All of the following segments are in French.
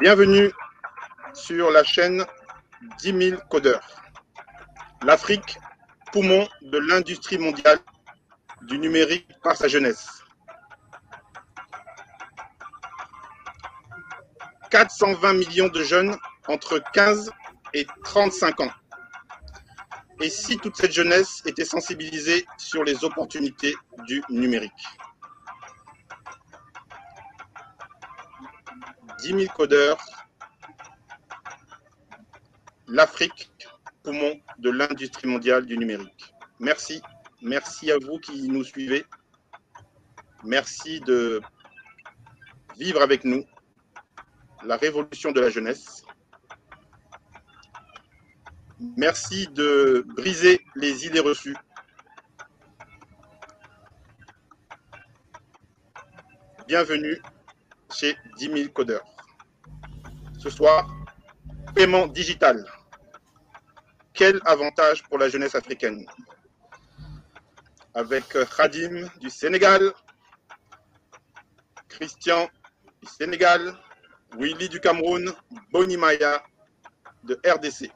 Bienvenue sur la chaîne 10 000 codeurs. L'Afrique, poumon de l'industrie mondiale du numérique par sa jeunesse. 420 millions de jeunes entre 15 et 35 ans. Et si toute cette jeunesse était sensibilisée sur les opportunités du numérique? 10 000 codeurs, l'Afrique, poumon de l'industrie mondiale du numérique. Merci. Merci à vous qui nous suivez. Merci de vivre avec nous la révolution de la jeunesse. Merci de briser les idées reçues. Bienvenue chez 10 000 codeurs. Ce soir, paiement digital. Quel avantage pour la jeunesse africaine? Avec Khadim du Sénégal, Christian du Sénégal, Willy du Cameroun, Boni Maya de RDC.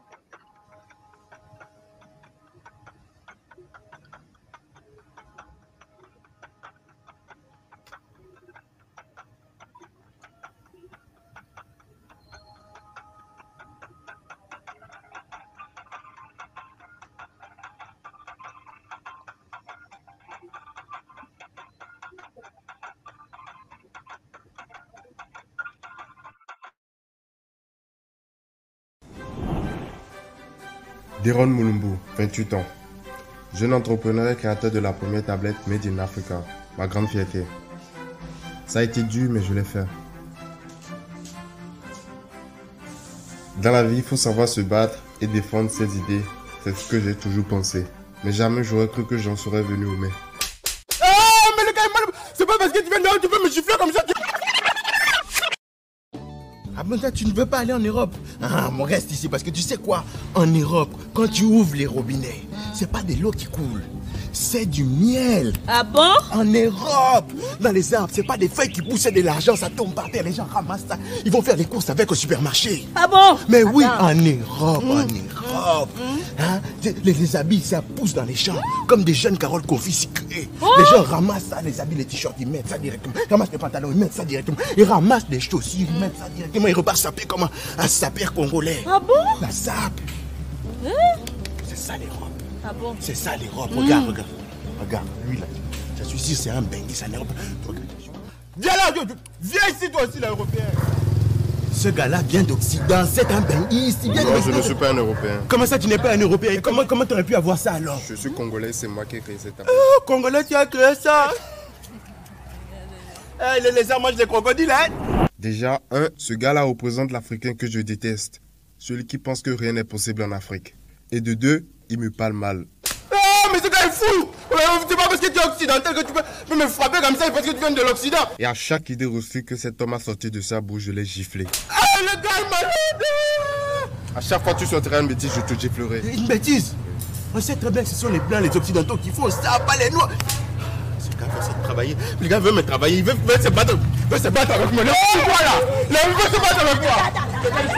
Deron Mulumbu, 28 ans. Jeune entrepreneur et créateur de la première tablette Made in Africa. Ma grande fierté. Ça a été dur, mais je l'ai fait. Dans la vie, il faut savoir se battre et défendre ses idées. C'est ce que j'ai toujours pensé. Mais jamais j'aurais cru que j'en serais venu au mai. Ah, mais le gars. C'est pas parce que tu viens de tu peux me gifler comme ça. Toi, tu ne veux pas aller en Europe. Ah, on reste ici parce que tu sais quoi? En Europe, quand tu ouvres les robinets, c'est pas de l'eau qui coule, c'est du miel. Ah bon? En Europe, dans les arbres, c'est pas des feuilles qui poussent de l'argent, ça tombe par terre, les gens ramassent ça. Ils vont faire les courses avec au supermarché. Ah bon? Mais oui, en Europe, en Europe. Hein, les, les habits, ça pousse dans les champs, comme des jeunes carottes confisquées. Les gens ramassent ça, les habits, les t-shirts, ils mettent ça directement. Ils ramassent les pantalons, ils mettent ça directement. Ils ramassent les chaussures, ils mettent ça directement. Ils repartent saper comme un, un sapeur congolais. Ah bon? La sape. C'est ça l'Europe. Ah bon? C'est ça l'Europe. Regarde, regarde. Regarde, lui là. Je suis sûr, c'est un bengue, c'est un Europe. Regarde. Viens là, viens, ici toi aussi, l'Européen. Ce gars-là vient d'Occident, c'est un benguiste. il vient Non, je ne suis pas un Européen. Comment ça, tu n'es pas un Européen? Comment comment tu aurais pu avoir ça alors? Je suis congolais, c'est moi qui ai créé cette tablette. Oh, Congolais, tu as créé ça Eh, Les lézards mangent des crocodiles, hein? Déjà, un, ce gars-là représente l'Africain que je déteste. Celui qui pense que rien n'est possible en Afrique. Et de deux, il me parle mal. Oh, mais ce gars est fou Euh, C'est pas parce que tu es occidental que tu peux, peux me frapper comme ça, c'est parce que tu viens de l'Occident Et à chaque idée reçue que cet homme a sorti de sa bouche, je l'ai giflé. Ah, le gars est malade À chaque fois que tu sortiras une bêtise, je te giflerai. Une bêtise On sait très bien que ce sont les blancs, les occidentaux qui font ça, pas les noirs Ce gars veut se travailler. Le gars veut me travailler, il veut, veut se battre. veut se battre avec moi. Non, quoi là Là, il veut se battre avec moi C'est quelle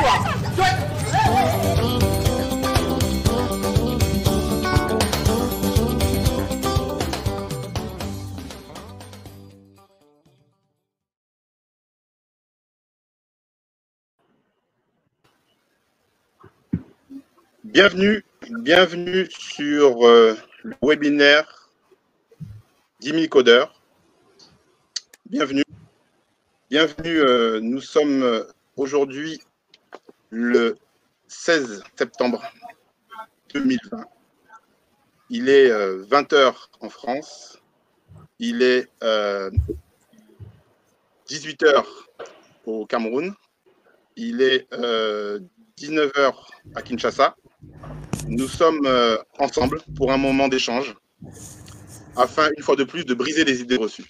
Bienvenue, bienvenue sur euh, le webinaire 10 000 codeurs. Bienvenue. Bienvenue, euh, nous sommes euh, aujourd'hui le 16 septembre 2020. Il est 20h en France. Il est 18h au Cameroun. Il est 19h à Kinshasa. Nous sommes euh, ensemble pour un moment d'échange afin, une fois de plus, de briser les idées reçues.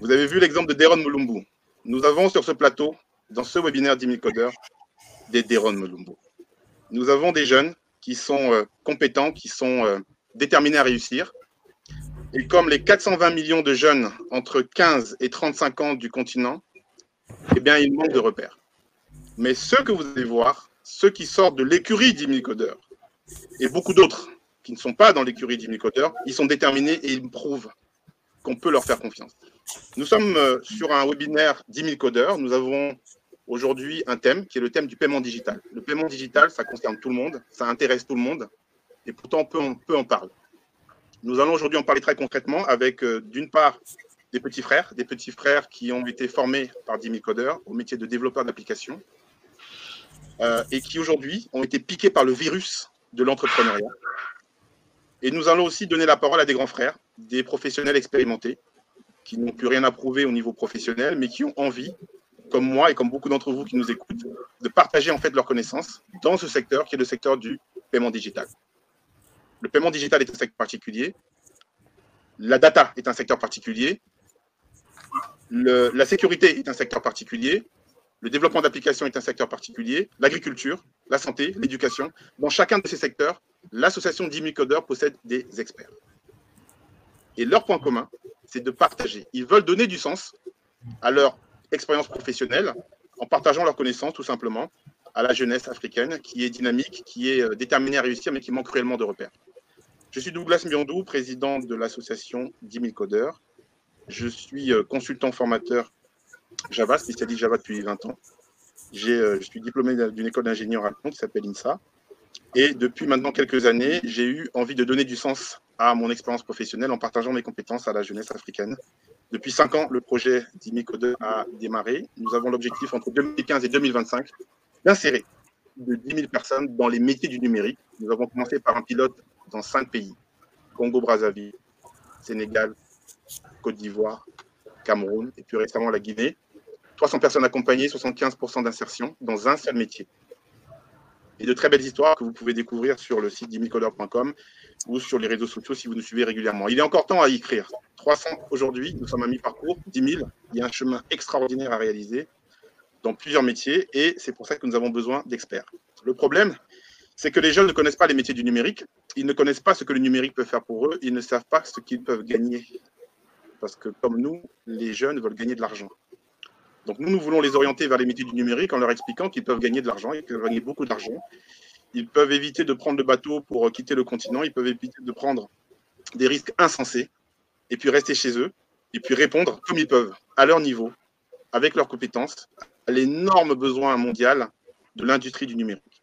Vous avez vu l'exemple de Deron Mulumbu. Nous avons sur ce plateau, dans ce webinaire 10 000 codeurs, des Deron Molumbo. Nous avons des jeunes qui sont euh, compétents, qui sont euh, déterminés à réussir. Et comme les 420 millions de jeunes entre 15 et 35 ans du continent, eh bien, il manque de repères. Mais ceux que vous allez voir, ceux qui sortent de l'écurie d'Imicodeur, et beaucoup d'autres qui ne sont pas dans l'écurie d'Imicodeur, ils sont déterminés et ils prouvent qu'on peut leur faire confiance. Nous sommes euh, sur un webinaire 10 000 codeurs. Nous avons aujourd'hui un thème qui est le thème du paiement digital. Le paiement digital, ça concerne tout le monde, ça intéresse tout le monde, et pourtant peu, on peut en parler. Nous allons aujourd'hui en parler très concrètement avec, euh, d'une part, des petits frères, des petits frères qui ont été formés par 10 000 codeurs au métier de développeur d'applications euh, et qui aujourd'hui ont été piqués par le virus de l'entrepreneuriat. Et nous allons aussi donner la parole à des grands frères, des professionnels expérimentés qui n'ont plus rien à prouver au niveau professionnel, mais qui ont envie comme moi et comme beaucoup d'entre vous qui nous écoutent, de partager en fait leurs connaissances dans ce secteur qui est le secteur du paiement digital. Le paiement digital est un secteur particulier. La data est un secteur particulier. la sécurité est un secteur particulier. Le développement d'applications est un secteur particulier. L'agriculture, la santé, l'éducation. Dans chacun de ces secteurs, l'association 10 codeurs possède des experts. Et leur point commun, c'est de partager. Ils veulent donner du sens à leur expérience professionnelle en partageant leurs connaissances tout simplement à la jeunesse africaine qui est dynamique, qui est euh, déterminée à réussir, mais qui manque cruellement de repères. Je suis Douglas Miondou, président de l'association 10 000 codeurs. Je suis euh, consultant formateur Java, spécialiste Java depuis 20 ans. Euh, je suis diplômé d'une école d'ingénieur à Lyon qui s'appelle INSA. Et depuis maintenant quelques années, j'ai eu envie de donner du sens à mon expérience professionnelle en partageant mes compétences à la jeunesse africaine depuis cinq ans, le projet d'Imicode a démarré. Nous avons l'objectif entre 2015 et 2025 d'insérer de 10 000 personnes dans les métiers du numérique. Nous avons commencé par un pilote dans cinq pays Congo-Brazzaville, Sénégal, Côte d'Ivoire, Cameroun et plus récemment la Guinée. 300 personnes accompagnées, 75% d'insertion dans un seul métier et de très belles histoires que vous pouvez découvrir sur le site dimicodeur.com ou sur les réseaux sociaux si vous nous suivez régulièrement. Il est encore temps à y écrire. 300 aujourd'hui, nous sommes à mi-parcours, 10 000. Il y a un chemin extraordinaire à réaliser dans plusieurs métiers et c'est pour ça que nous avons besoin d'experts. Le problème, c'est que les jeunes ne connaissent pas les métiers du numérique, ils ne connaissent pas ce que le numérique peut faire pour eux, ils ne savent pas ce qu'ils peuvent gagner. Parce que comme nous, les jeunes veulent gagner de l'argent. Donc nous, nous voulons les orienter vers les métiers du numérique en leur expliquant qu'ils peuvent gagner de l'argent, ils peuvent gagner beaucoup d'argent. Ils peuvent éviter de prendre le bateau pour quitter le continent, ils peuvent éviter de prendre des risques insensés, et puis rester chez eux, et puis répondre comme ils peuvent, à leur niveau, avec leurs compétences, à l'énorme besoin mondial de l'industrie du numérique.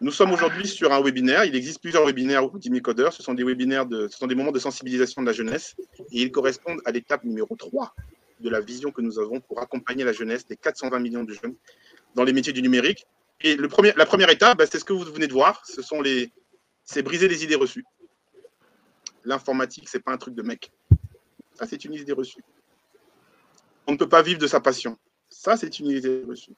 Nous sommes aujourd'hui sur un webinaire. Il existe plusieurs webinaires au. Ce sont des webinaires, ce sont des moments de sensibilisation de la jeunesse et ils correspondent à l'étape numéro 3 de la vision que nous avons pour accompagner la jeunesse, des 420 millions de jeunes, dans les métiers du numérique. Et le premier, la première étape, bah, c'est ce que vous venez de voir, ce sont les, c'est briser les idées reçues. L'informatique, c'est pas un truc de mec. Ça, c'est une idée reçue. On ne peut pas vivre de sa passion. Ça, c'est une idée reçue.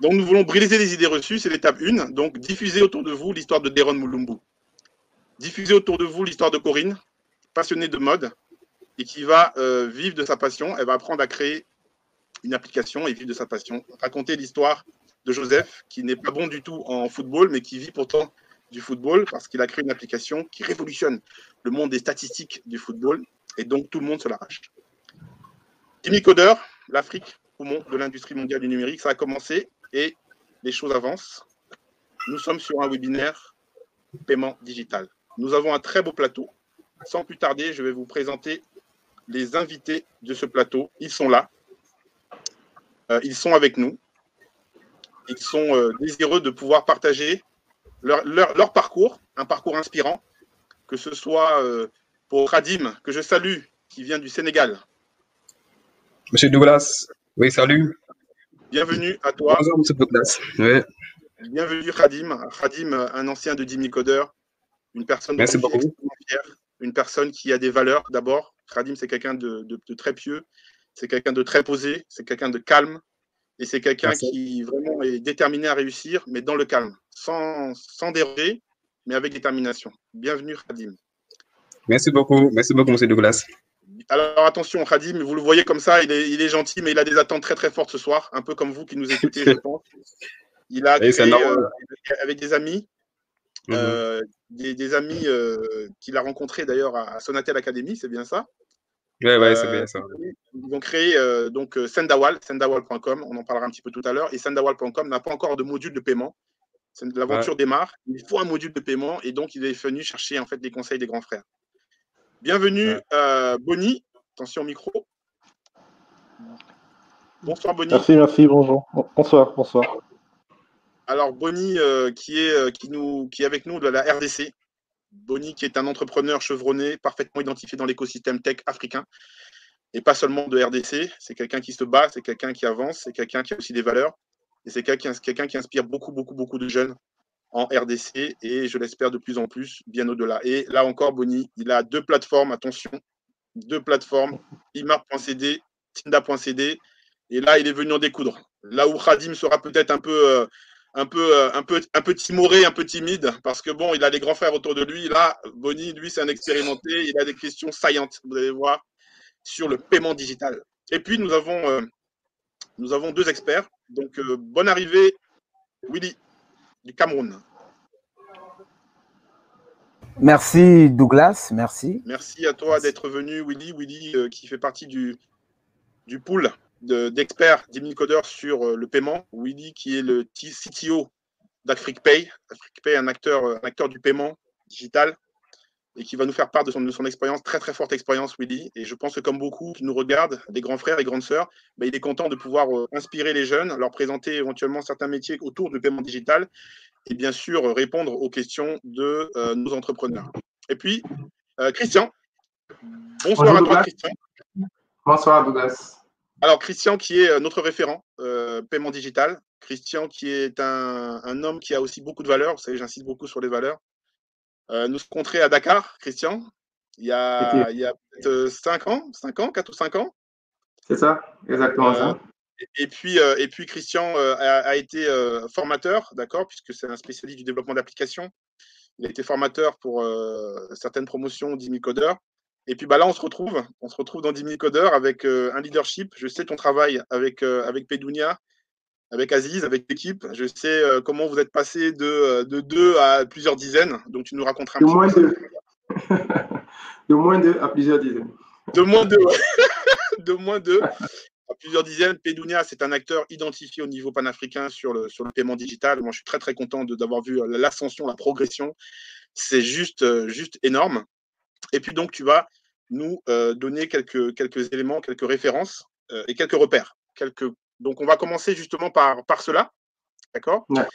Donc, nous voulons briser les idées reçues, c'est l'étape 1. Donc, diffuser autour de vous l'histoire de Deron Mulumbu. Diffuser autour de vous l'histoire de Corinne, passionnée de mode, et qui va euh, vivre de sa passion. Elle va apprendre à créer une application et vivre de sa passion. Raconter l'histoire de Joseph, qui n'est pas bon du tout en football, mais qui vit pourtant du football parce qu'il a créé une application qui révolutionne le monde des statistiques du football et donc tout le monde se l'arrache. Timmy Coder, l'Afrique, poumon de l'industrie mondiale du numérique, ça a commencé et les choses avancent. Nous sommes sur un webinaire paiement digital. Nous avons un très beau plateau. Sans plus tarder, je vais vous présenter les invités de ce plateau. Ils sont là. Euh, ils sont avec nous. Ils sont euh, désireux de pouvoir partager leur, parcours, un parcours inspirant, que ce soit euh, pour Khadim, que je salue, qui vient du Sénégal. Monsieur Douglas, oui, salut. Bienvenue à toi. Bonjour, monsieur Douglas. Bienvenue, Khadim. Khadim, un ancien de Dimi Codeur, une personne Merci beaucoup. Une personne qui a des valeurs d'abord, Khadim, c'est quelqu'un de, très pieux, c'est quelqu'un de très posé, c'est quelqu'un de calme, et c'est quelqu'un qui vraiment est déterminé à réussir, mais dans le calme, sans, sans déroger, mais avec détermination. Bienvenue, Khadim. Merci beaucoup, merci beaucoup, M. Douglas. Alors attention, Khadim, vous le voyez comme ça, il est, il est, gentil, mais il a des attentes très très fortes ce soir, un peu comme vous qui nous écoutez, je pense. Il a créé euh, avec des amis, Mhm. euh, des, des amis euh, qu'il a rencontrés d'ailleurs à, à Sonatel Academy, c'est bien ça? Ouais, ouais, c'est Euh, bien ça. Ils ont créé euh, donc Sendawal, sendawal.com, on en parlera un petit peu tout à l'heure. Et sendawal.com n'a pas encore de module de paiement. L'aventure démarre. Il faut un module de paiement et donc il est venu chercher en fait des conseils des grands frères. Bienvenue, Ouais. euh, Bonnie. Attention au micro. Bonsoir Bonnie. Merci, merci, bonjour. Bonsoir, bonsoir. Alors Bonnie euh, qui est euh, qui nous qui est avec nous de la RDC. Bonnie qui est un entrepreneur chevronné, parfaitement identifié dans l'écosystème tech africain et pas seulement de RDC. C'est quelqu'un qui se bat, c'est quelqu'un qui avance, c'est quelqu'un qui a aussi des valeurs et c'est quelqu'un qui inspire beaucoup beaucoup beaucoup de jeunes en RDC et je l'espère de plus en plus bien au-delà. Et là encore Bonnie, il a deux plateformes, attention, deux plateformes, imar.cd, tinda.cd et là il est venu en découdre. Là où Khadim sera peut-être un peu euh, un peu, euh, un peu, un peu timoré, un peu timide, parce que bon, il a les grands frères autour de lui. Là, Bonnie, lui, c'est un expérimenté. Il a des questions saillantes, vous allez voir, sur le paiement digital. Et puis, nous avons, euh, nous avons deux experts. Donc, euh, bonne arrivée, Willy, du Cameroun. Merci Douglas, merci. Merci à toi d'être venu, Willy. Willy, euh, qui fait partie du, du pool de- d'experts d'Imicodeur sur euh, le paiement. Willy, qui est le CTO d'AfriquePay. AfriquePay, un acteur, euh, un acteur du paiement digital et qui va nous faire part de son, de son expérience, très très forte expérience, Willy. Et je pense que comme beaucoup qui nous regardent, des grands frères et grandes sœurs, ben, il est content de pouvoir euh, inspirer les jeunes, leur présenter éventuellement certains métiers autour du paiement digital et bien sûr euh, répondre aux questions de euh, nos entrepreneurs. Et puis, Christian. Bonsoir Bonjour, à toi, Douglas. Christian. Bonsoir Douglas. Alors, Christian, qui est euh, notre référent euh, paiement digital. Christian, qui est un, un homme qui a aussi beaucoup de valeurs. Vous savez, j'insiste beaucoup sur les valeurs. Euh, nous rencontrés à Dakar, Christian, il y a, il y a peut-être 5 ans, 5 ans, 4 ou 5 ans. C'est ça, exactement Euh, ça. Et, et puis, et puis Christian a, a été formateur, d'accord, puisque c'est un spécialiste du développement d'applications. Il a été formateur pour certaines promotions d'Imicodeur. Et puis bah, là, on se retrouve. On se retrouve dans Dimicodeur avec euh, un leadership. Je sais ton travail avec, euh, avec Pedounia, avec Aziz, avec l'équipe. Je sais euh, comment vous êtes passé de, euh, de deux à plusieurs dizaines. Donc, tu nous raconteras un De petit moins peu. de, de moins de à plusieurs dizaines. De moins de, de moins de à plusieurs dizaines. Pedounia, c'est un acteur identifié au niveau panafricain sur le, sur le paiement digital. Moi, je suis très, très content d'avoir vu l'ascension, la progression. C'est juste, juste énorme. Et puis, donc, tu vas nous euh, donner quelques, quelques éléments, quelques références euh, et quelques repères. Quelques... Donc, on va commencer justement par, par cela. D'accord? Ouais.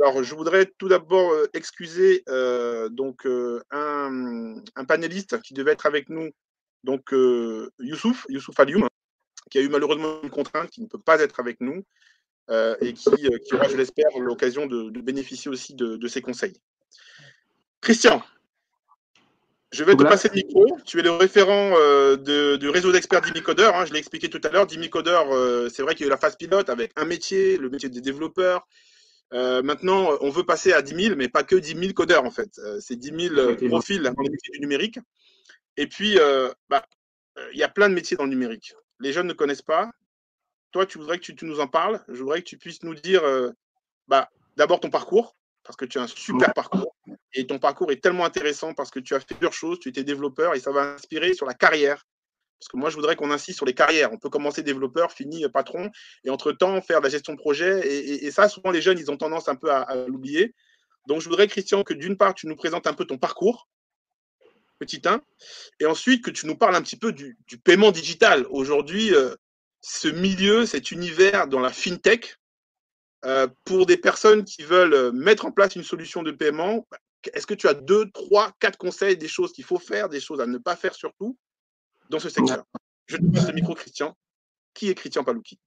Alors, je voudrais tout d'abord euh, excuser euh, donc, euh, un, un panéliste qui devait être avec nous, donc euh, Youssouf, Youssouf Alioum, qui a eu malheureusement une contrainte, qui ne peut pas être avec nous et qui, qui aura, je l'espère, l'occasion de, de bénéficier aussi de, de ses conseils. Christian, je vais te passer le micro. Tu es le référent euh, de- du réseau d'experts d'Imicodeur. hein, je l'ai expliqué tout à l'heure. D'Imicodeur, euh, c'est vrai qu'il y a eu la phase pilote avec un métier, le métier des développeurs. Euh, maintenant, on veut passer à 10 000, mais pas que 10 000 codeurs en fait. C'est 10 000 euh, Effectivement. profils dans les métiers du numérique. Et puis, bah, il y a plein de métiers dans le numérique. Les jeunes ne connaissent pas. Toi, tu voudrais que tu, tu nous en parles. Je voudrais que tu puisses nous dire bah, d'abord ton parcours, parce que tu as un super parcours. Et ton parcours est tellement intéressant parce que tu as fait plusieurs choses, tu étais développeur et ça va inspirer sur la carrière. Parce que moi, je voudrais qu'on insiste sur les carrières. On peut commencer développeur, finir euh, patron, et entre-temps, faire de la gestion de projet. Et, ça, souvent, les jeunes, ils ont tendance un peu à, l'oublier. Donc, je voudrais, Christian, que d'une part, tu nous présentes un peu ton parcours, petit 1, et ensuite que tu nous parles un petit peu du, paiement digital. Aujourd'hui, euh, ce milieu, cet univers dans la fintech, euh, pour des personnes qui veulent mettre en place une solution de paiement, est-ce que tu as deux, trois, quatre conseils, des choses qu'il faut faire, des choses à ne pas faire surtout dans ce secteur? Je te passe le micro, Christian. Qui est Christian Palouki?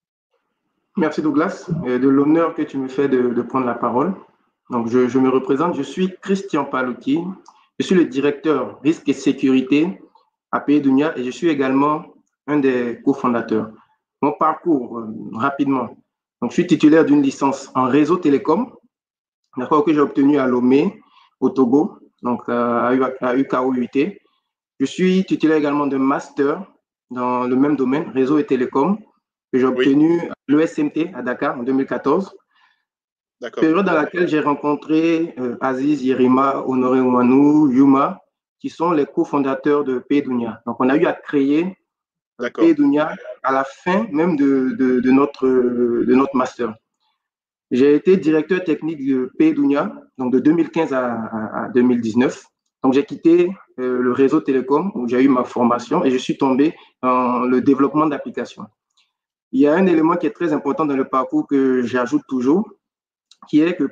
Merci Douglas de l'honneur que tu me fais de, prendre la parole. Donc, je, me représente, je suis Christian Palouki. Je suis le directeur risque et sécurité à Pays Dunia et je suis également un des cofondateurs. Mon parcours, euh, rapidement. Je suis titulaire d'une licence en réseau télécom, d'accord, que j'ai obtenue à Lomé, au Togo, donc euh, à, UKOUT. Je suis titulaire également d'un master dans le même domaine, réseau et télécom, que j'ai obtenu à l'ESMT à Dakar en 2014. Période dans laquelle j'ai rencontré euh, Aziz, Yerima, Honoré Ouanou, Yuma, qui sont les cofondateurs de Pédounia. Donc, on a eu à créer Pédounia à la fin même de, de, notre, de notre master. J'ai été directeur technique de Pédounia, donc de 2015 à, 2019. Donc, j'ai quitté euh, le réseau télécom où j'ai eu ma formation et je suis tombé dans le développement d'applications. Il y a un élément qui est très important dans le parcours que j'ajoute toujours, qui est que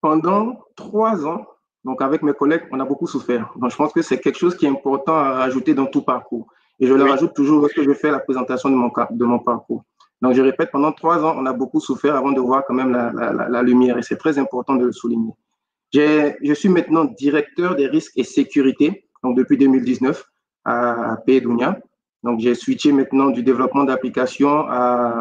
pendant trois ans, donc avec mes collègues, on a beaucoup souffert. Donc je pense que c'est quelque chose qui est important à rajouter dans tout parcours. Et je le rajoute toujours lorsque je fais la présentation de mon, de mon parcours. Donc je répète, pendant trois ans, on a beaucoup souffert avant de voir quand même la, la, lumière. Et c'est très important de le souligner. Je suis maintenant directeur des risques et sécurité, donc depuis 2019 à, à Donc j'ai switché maintenant du développement d'applications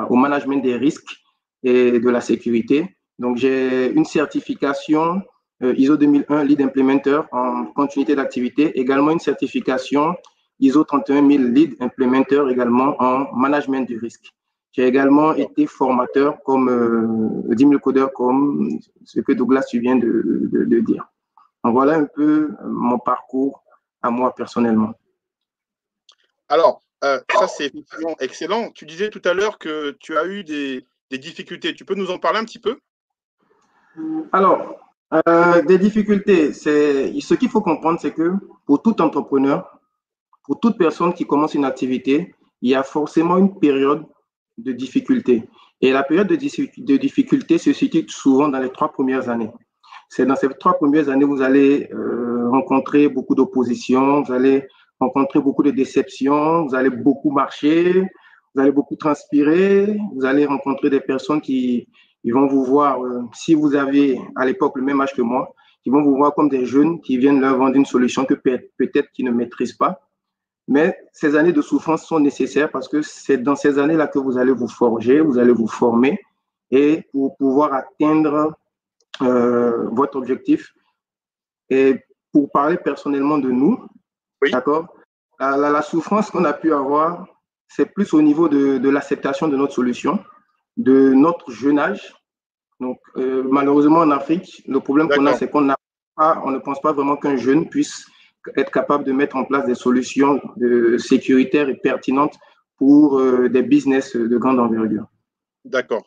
au management des risques et de la sécurité. Donc, j'ai une certification euh, ISO 2001 Lead Implementer en continuité d'activité, également une certification ISO 31000 Lead Implementer également en management du risque. J'ai également été formateur comme euh, 10 000 codeurs, comme ce que Douglas vient de, de, dire. Donc, voilà un peu mon parcours à moi personnellement. Alors, euh, ça c'est excellent. Tu disais tout à l'heure que tu as eu des, des difficultés. Tu peux nous en parler un petit peu? Alors, euh, des difficultés, c'est ce qu'il faut comprendre, c'est que pour tout entrepreneur, pour toute personne qui commence une activité, il y a forcément une période de difficulté. Et la période de, de difficulté se situe souvent dans les trois premières années. C'est dans ces trois premières années, vous allez euh, rencontrer beaucoup d'opposition, vous allez rencontrer beaucoup de déceptions, vous allez beaucoup marcher, vous allez beaucoup transpirer, vous allez rencontrer des personnes qui, vont vous voir, euh, si vous avez à l'époque le même âge que moi, ils vont vous voir comme des jeunes qui viennent leur vendre une solution que peut-être qu'ils ne maîtrisent pas. Mais ces années de souffrance sont nécessaires parce que c'est dans ces années-là que vous allez vous forger, vous allez vous former et pour pouvoir atteindre euh, votre objectif. Et pour parler personnellement de nous, d'accord, la, souffrance qu'on a pu avoir, c'est plus au niveau de, de l'acceptation de notre solution de notre jeune âge. Donc, euh, malheureusement, en Afrique, le problème qu'on a, c'est qu'on n'a pas, on ne pense pas vraiment qu'un jeune puisse être capable de mettre en place des solutions de, sécuritaires et pertinentes pour euh, des business de grande envergure. D'accord.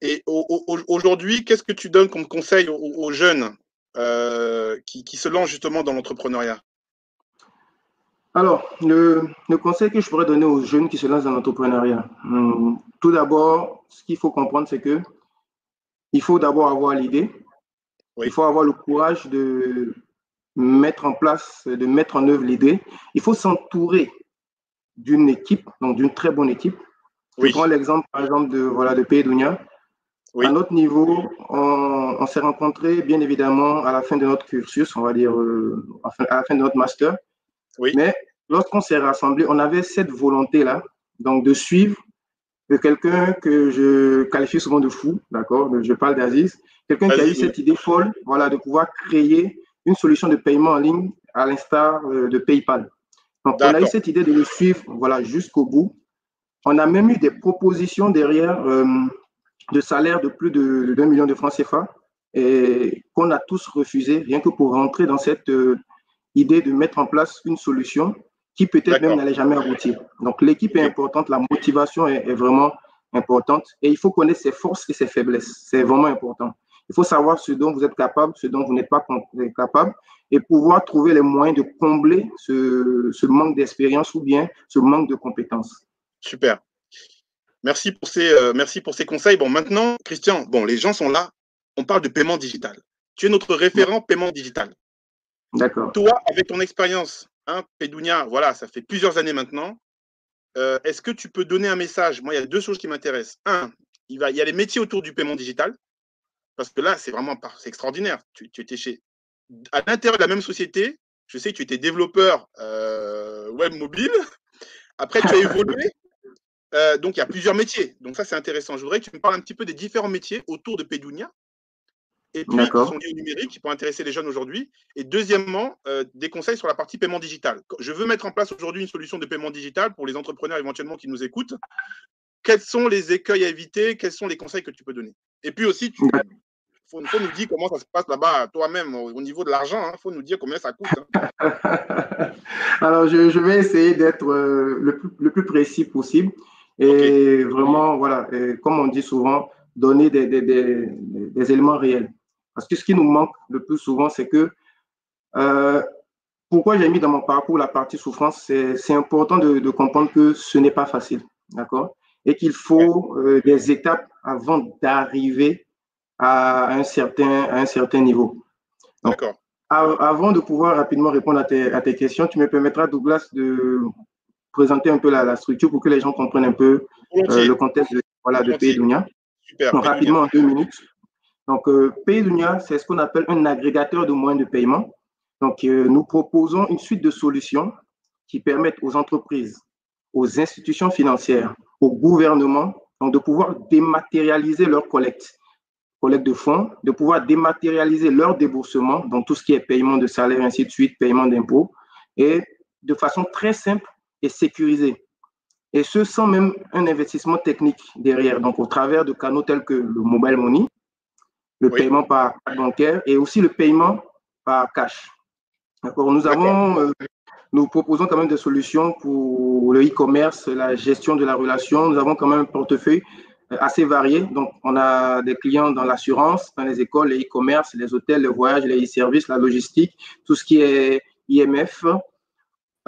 Et aujourd'hui, qu'est-ce que tu donnes comme conseil aux, jeunes euh, qui, qui, se lancent justement dans l'entrepreneuriat? Alors, le, conseil que je pourrais donner aux jeunes qui se lancent dans l'entrepreneuriat, hmm, tout d'abord, ce qu'il faut comprendre, c'est que il faut d'abord avoir l'idée, il faut avoir le courage de mettre en place, de mettre en œuvre l'idée. Il faut s'entourer d'une équipe, donc d'une très bonne équipe. Je prends l'exemple, par exemple, de, voilà, de Pédounia. À notre niveau, on, s'est rencontrés, bien évidemment, à la fin de notre cursus, on va dire, euh, à la fin de notre master. Mais lorsqu'on s'est rassemblés, on avait cette volonté-là, donc de suivre quelqu'un que je qualifie souvent de fou, d'accord Je parle d'Aziz, quelqu'un qui a eu cette idée folle, voilà, de pouvoir créer une solution de paiement en ligne à l'instar euh, de PayPal. Donc, on a eu cette idée de le suivre, voilà, jusqu'au bout. On a même eu des propositions derrière euh, de salaire de plus de, 2 millions de francs CFA et qu'on a tous refusé, rien que pour rentrer dans cette euh, idée de mettre en place une solution qui peut-être même n'allait jamais aboutir. Donc l'équipe est importante, la motivation est, vraiment importante et il faut connaître ses forces et ses faiblesses. C'est vraiment important. Il faut savoir ce dont vous êtes capable, ce dont vous n'êtes pas capable et pouvoir trouver les moyens de combler ce, ce manque d'expérience ou bien ce manque de compétences. Super. Merci pour ces, euh, merci pour ces conseils. Bon, maintenant, Christian, bon, les gens sont là. On parle de paiement digital. Tu es notre référent paiement digital. D'accord. Toi, avec ton expérience, hein, Pédounia, voilà, ça fait plusieurs années maintenant. Euh, est-ce que tu peux donner un message? Moi, il y a deux choses qui m'intéressent. Un, il, va, il y a les métiers autour du paiement digital, parce que là, c'est vraiment extraordinaire. Tu, étais chez. À l'intérieur de la même société, je sais que tu étais développeur euh, web mobile. Après, tu as évolué. Euh, donc, il y a plusieurs métiers. Donc, ça, c'est intéressant. Je voudrais que tu me parles un petit peu des différents métiers autour de Pédounia et puis qui sont liés au numérique, qui pourraient intéresser les jeunes aujourd'hui. Et deuxièmement, euh, des conseils sur la partie paiement digital. Je veux mettre en place aujourd'hui une solution de paiement digital pour les entrepreneurs éventuellement qui nous écoutent. Quels sont les écueils à éviter Quels sont les conseils que tu peux donner Et puis aussi, tu, faut, faut nous dire comment ça se passe là-bas toi-même au, niveau de l'argent. Il hein. faut nous dire combien ça coûte. Hein. Alors, je, je, vais essayer d'être euh, le, plus, le, plus, précis possible. Et vraiment, voilà, comme on dit souvent, donner des, des, des, des, éléments réels. Parce que ce qui nous manque le plus souvent, c'est que euh, pourquoi j'ai mis dans mon parcours la partie souffrance, c'est important de, de, comprendre que ce n'est pas facile, d'accord? Et qu'il faut euh, des étapes avant d'arriver à un certain, à un certain niveau. D'accord. Avant de pouvoir rapidement répondre à tes, à tes, questions, tu me permettras, Douglas, de présenter un peu la, la structure pour que les gens comprennent un peu euh, le contexte de, voilà, de Pays Super. Donc, rapidement, en deux minutes. Donc, euh, Paydunia, c'est ce qu'on appelle un agrégateur de moyens de paiement. Donc, euh, nous proposons une suite de solutions qui permettent aux entreprises, aux institutions financières, au gouvernement, donc de pouvoir dématérialiser leur collecte, collecte de fonds, de pouvoir dématérialiser leur déboursement, donc tout ce qui est paiement de salaire, ainsi de suite, paiement d'impôts, et de façon très simple et sécurisée. Et ce sans même un investissement technique derrière, donc au travers de canaux tels que le mobile money, le Oui. paiement par carte bancaire et aussi le paiement par cash. D'accord. Nous avons, euh, nous proposons quand même des solutions pour le e-commerce, la gestion de la relation. Nous avons quand même un portefeuille euh, assez varié. Donc, on a des clients dans l'assurance, dans les écoles, les e-commerce, les hôtels, les voyages, les e-services, la logistique, tout ce qui est IMF.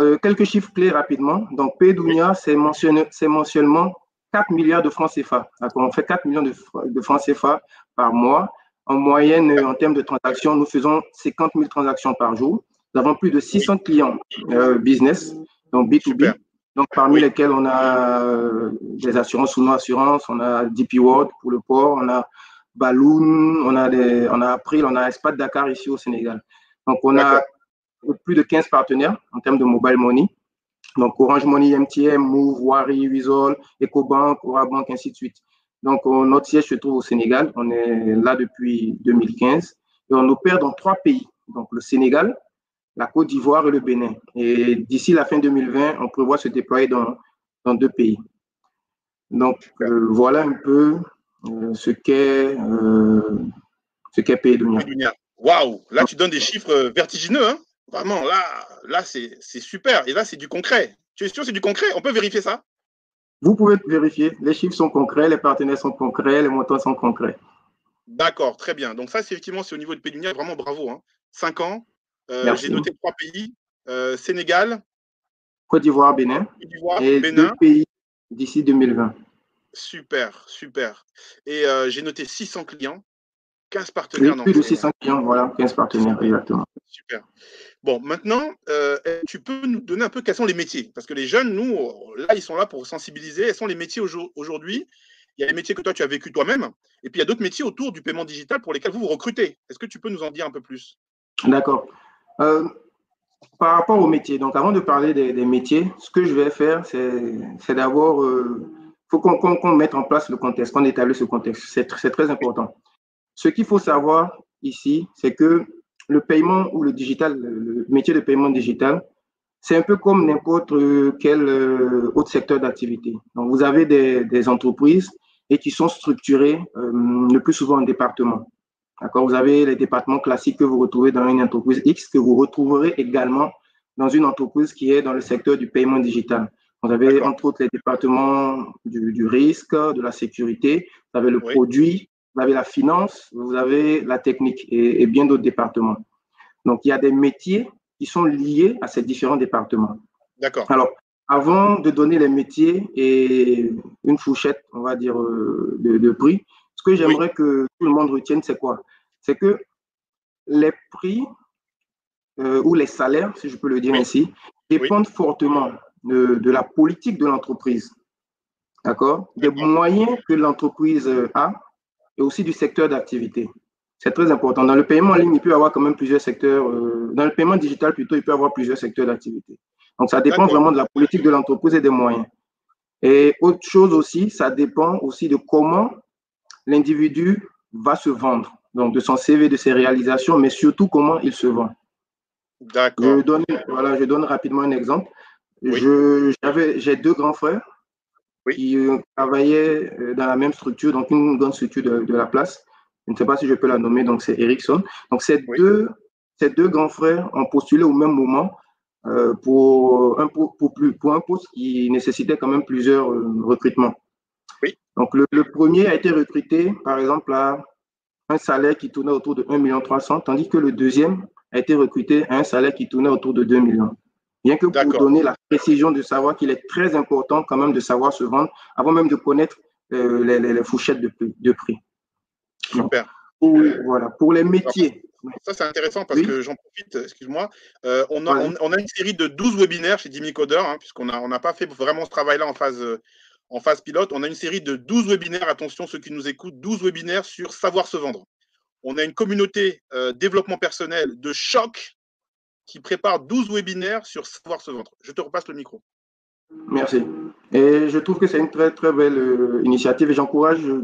Euh, quelques chiffres clés rapidement. Donc, Pédounia, c'est mentionné- c'est mensuellement 4 milliards de francs CFA. D'accord. On fait 4 millions de, fr- de francs CFA par mois. En moyenne, en termes de transactions, nous faisons 50 000 transactions par jour. Nous avons plus de 600 clients euh, business, donc B2B, Super. donc parmi lesquels on a euh, des assurances ou non assurances, on a DP World pour le port, on a Balloon, on a, des, on a April, on a Espat Dakar ici au Sénégal. Donc on a plus de 15 partenaires en termes de mobile money. Donc Orange Money, MTM, Move, Wari, Wizall, EcoBank, Orabank, ainsi de suite. Donc euh, notre siège se trouve au Sénégal. On est là depuis 2015 et on opère dans trois pays. Donc le Sénégal, la Côte d'Ivoire et le Bénin. Et d'ici la fin 2020, on prévoit se déployer dans, dans deux pays. Donc euh, voilà un peu euh, ce qu'est euh, ce qu'est Pédunia. Pédunia. Waouh, là tu donnes des chiffres euh, vertigineux, hein Vraiment, là, là c'est super. Et là, c'est du concret. Tu es sûr que c'est du concret? On peut vérifier ça? Vous pouvez vérifier, les chiffres sont concrets, les partenaires sont concrets, les montants sont concrets. D'accord, très bien. Donc ça, c'est effectivement, c'est au niveau de Pédunia, vraiment bravo. Hein. Cinq ans. Euh. J'ai noté trois pays. Euh, Sénégal, Côte d'Ivoire, Bénin Côte d'Ivoire, et Bénin. deux pays d'ici 2020. Super, super. Et euh, j'ai noté 600 clients, 15 partenaires. Oui, plus de Sénégal. 600 clients, voilà, 15 partenaires, exactement. Super. Bon, maintenant, euh, tu peux nous donner un peu quels sont les métiers? Parce que les jeunes, nous, là, ils sont là pour sensibiliser. Quels sont les métiers aujourd- aujourd'hui? Il y a les métiers que toi, tu as vécu toi-même. Et puis, il y a d'autres métiers autour du paiement digital pour lesquels vous vous recrutez. Est-ce que tu peux nous en dire un peu plus? D'accord. Euh, par rapport au métier, donc avant de parler des, métiers, ce que je vais faire, c'est d'abord, il faut qu'on mette en place le contexte, qu'on établisse ce contexte. C'est tr- c'est très important. Ce qu'il faut savoir ici, c'est que le paiement ou le digital, le métier de paiement digital, c'est un peu comme n'importe quel euh, autre secteur d'activité. Vous avez des, entreprises et qui sont structurées euh, le plus souvent en départements. D'accord? Vous avez les départements classiques que vous retrouvez dans une entreprise X, que vous retrouverez également dans une entreprise qui est dans le secteur du paiement digital. Vous avez entre autres les départements du, du risque, de la sécurité, vous avez le Oui. produit, vous avez la finance, vous avez la technique et, et bien d'autres départements. Donc, il y a des métiers qui sont liés à ces différents départements. D'accord. Alors, avant de donner les métiers et une fourchette, on va dire, euh, de, de prix, que j'aimerais que tout le monde retienne, c'est quoi? C'est que les prix euh, ou les salaires, si je peux le dire Oui. ainsi, dépendent fortement de, de la politique de l'entreprise. D'accord? Des moyens que l'entreprise euh, a et aussi du secteur d'activité. C'est très important. Dans le paiement en ligne, il peut y avoir quand même plusieurs secteurs. euh, dans le paiement digital, plutôt, il peut y avoir plusieurs secteurs d'activité. Donc, ça dépend vraiment de la politique de l'entreprise et des moyens. Et autre chose aussi, ça dépend aussi de comment l'individu va se vendre. Donc, de son CV, de ses réalisations, mais surtout comment il se vend. Je D'accord. donne, voilà, je donne rapidement un exemple. Oui. Je, j'avais, j'ai deux grands frères Oui. qui euh, travaillaient euh, dans la même structure, donc une grande structure de, de la place. Je ne sais pas si je peux la nommer, donc c'est Ericsson. Donc, ces, deux, ces deux grands frères ont postulé au même moment euh, pour, un, pour, plus, pour un poste qui nécessitait quand même plusieurs recrutements. Donc, le, premier a été recruté, par exemple, à un salaire qui tournait autour de 1 300 000, tandis que le deuxième a été recruté à un salaire qui tournait autour de 2 millions. Bien que pour donner la précision de savoir qu'il est très important quand même de savoir se vendre avant même de connaître euh, les, fourchettes de, de prix. Super. pour, voilà. pour les métiers. Ça, c'est intéressant parce que j'en profite, excuse-moi. Euh, on, a, on, a, une série de 12 webinaires chez Jimmy Coder, hein, puisqu'on n'a on pas fait vraiment ce travail-là en phase, en phase pilote. On a une série de 12 webinaires, attention ceux qui nous écoutent, 12 webinaires sur savoir se vendre. On a une communauté euh, développement personnel de choc qui prépare 12 webinaires sur savoir se vendre. Je te repasse le micro. Merci. Et je trouve que c'est une très, très belle euh, initiative et j'encourage euh,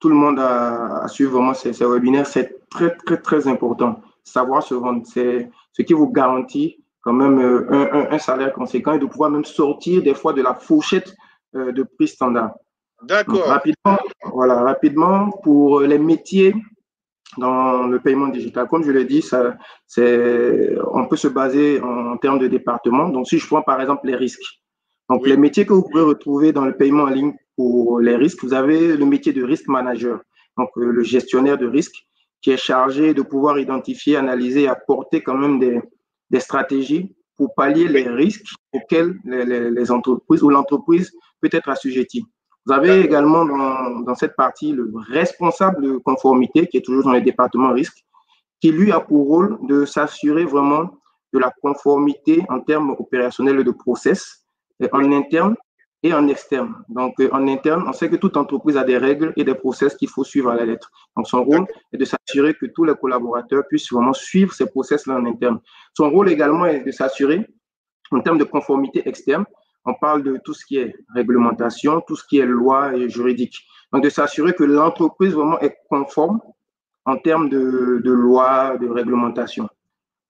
tout le monde à, suivre vraiment ces, webinaires. C'est très, très, très important. Savoir se vendre, c'est ce qui vous garantit quand même euh, un, salaire conséquent et de pouvoir même sortir des fois de la fourchette de prix standard. D'accord. Rapidement, voilà, rapidement, pour les métiers dans le paiement digital. Comme je l'ai dit, ça, on peut se baser en, termes de département. Donc, si je prends par exemple les risques. Donc, les métiers que vous pouvez retrouver dans le paiement en ligne pour les risques, vous avez le métier de risque manager, donc euh, le gestionnaire de risque, qui est chargé de pouvoir identifier, analyser, apporter quand même des, des stratégies pour pallier les risques auxquels les, les, les entreprises ou l'entreprise peut être assujettie. Vous avez également dans, dans, cette partie le responsable de conformité qui est toujours dans les départements risques, qui lui a pour rôle de s'assurer vraiment de la conformité en termes opérationnels de process en interne et en externe. Donc, euh, en interne, on sait que toute entreprise a des règles et des process qu'il faut suivre à la lettre. Donc, son rôle est de s'assurer que tous les collaborateurs puissent vraiment suivre ces process-là en interne. Son rôle également est de s'assurer, en termes de conformité externe, on parle de tout ce qui est réglementation, tout ce qui est loi et juridique. Donc, de s'assurer que l'entreprise vraiment est conforme en termes de, de loi, de réglementation.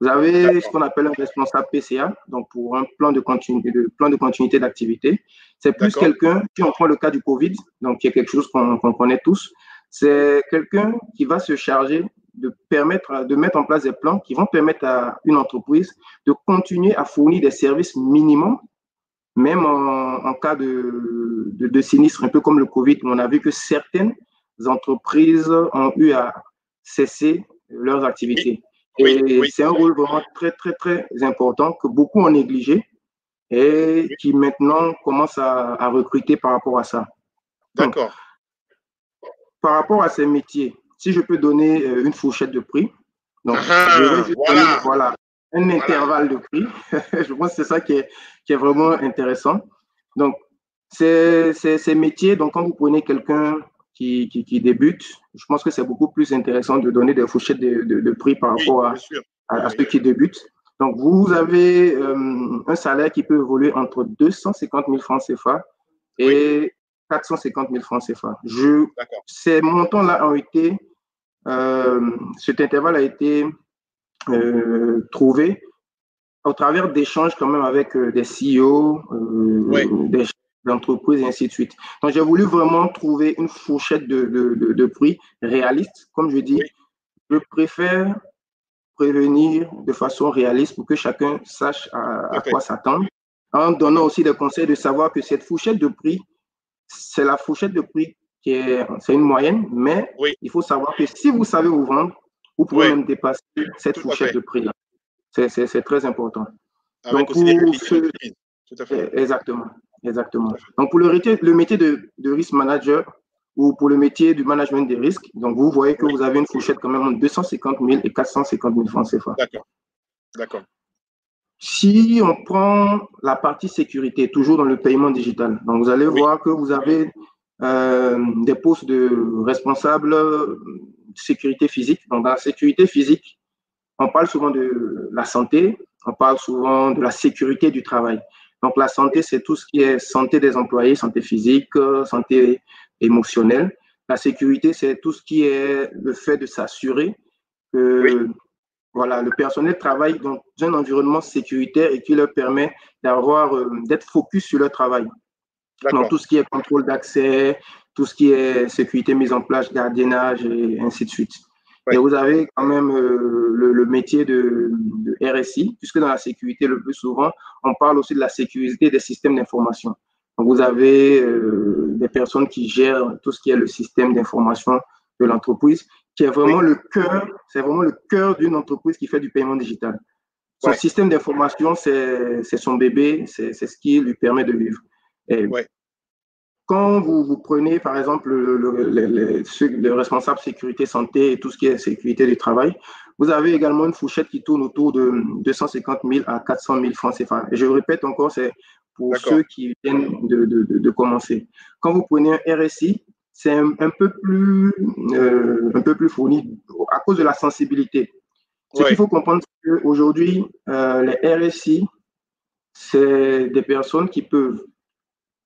Vous avez ce qu'on appelle un responsable PCA, donc pour un plan de continuité, de, plan de continuité d'activité. C'est plus quelqu'un, si on prend le cas du Covid, donc qui est quelque chose qu'on connaît tous, c'est quelqu'un qui va se charger de permettre, de mettre en place des plans qui vont permettre à une entreprise de continuer à fournir des services minimums même en, cas de, de, sinistre, un peu comme le Covid, on a vu que certaines entreprises ont eu à cesser leurs activités. et c'est un rôle vraiment très, très, très important que beaucoup ont négligé et qui maintenant commencent à, à recruter par rapport à ça. D'accord. Par rapport à ces métiers, si je peux donner euh, une fourchette de prix, donc, ah, je vais voilà. voilà, un intervalle de prix. je pense que c'est ça qui est, qui est vraiment intéressant. Donc, ces, métiers, donc quand vous prenez quelqu'un qui, qui, débute, je pense que c'est beaucoup plus intéressant de donner des fourchettes de, de, prix par rapport à, à, ceux qui débutent. Donc, vous avez euh, un salaire qui peut évoluer entre 250 000 francs CFA et 450 000 francs CFA. Je, ces montants-là ont été, euh, cet intervalle a été euh, trouvé au travers d'échanges quand même avec euh, des CEO, euh, des entreprises et ainsi de suite. Donc, j'ai voulu vraiment trouver une fourchette de, de, de, prix réaliste. Comme je dis, je préfère prévenir de façon réaliste pour que chacun sache à, quoi s'attendre, en donnant aussi des conseils de savoir que cette fourchette de prix, c'est la fourchette de prix qui est, c'est une moyenne, mais il faut savoir que si vous savez vous vendre, vous pouvez même dépasser cette fourchette de prix-là? C'est très important. Donc, pour ce... Tout à fait. Exactement. Exactement. Donc, pour le, le métier de, de risk manager ou pour le métier du management des risques, donc vous voyez que vous avez une fourchette quand même entre 250 000 et 450 000 francs CFA. D'accord. D'accord. Si on prend la partie sécurité, toujours dans le paiement digital, donc vous allez voir que vous avez euh, des postes de responsable sécurité physique. Donc, dans la sécurité physique, on parle souvent de la santé, on parle souvent de la sécurité du travail. Donc, la santé, c'est tout ce qui est santé des employés, santé physique, santé émotionnelle. La sécurité, c'est tout ce qui est le fait de s'assurer que voilà, le personnel travaille dans un environnement sécuritaire et qui leur permet d'avoir, euh, d'être focus sur leur travail. Donc, tout ce qui est contrôle d'accès, tout ce qui est sécurité mise en place, gardiennage et ainsi de suite. Et vous avez quand même euh, le, métier de, RSI, puisque dans la sécurité, le plus souvent, on parle aussi de la sécurité des systèmes d'information. Donc, vous avez euh, des personnes qui gèrent tout ce qui est le système d'information de l'entreprise, qui est vraiment le cœur, c'est vraiment le cœur d'une entreprise qui fait du paiement digital. Son système d'information, c'est son bébé, c'est ce qui lui permet de vivre. Et quand vous, vous, prenez, par exemple, le, le, le, responsable sécurité santé et tout ce qui est sécurité du travail, vous avez également une fourchette qui tourne autour de 250 000 à 400 000 francs CFA. Et je répète encore, c'est pour ceux qui viennent de, de, de, commencer. Quand vous prenez un RSI, c'est un, peu plus euh, un peu plus fourni à cause de la sensibilité. Ce qu'il faut comprendre, c'est qu'aujourd'hui, euh, les RSI, c'est des personnes qui peuvent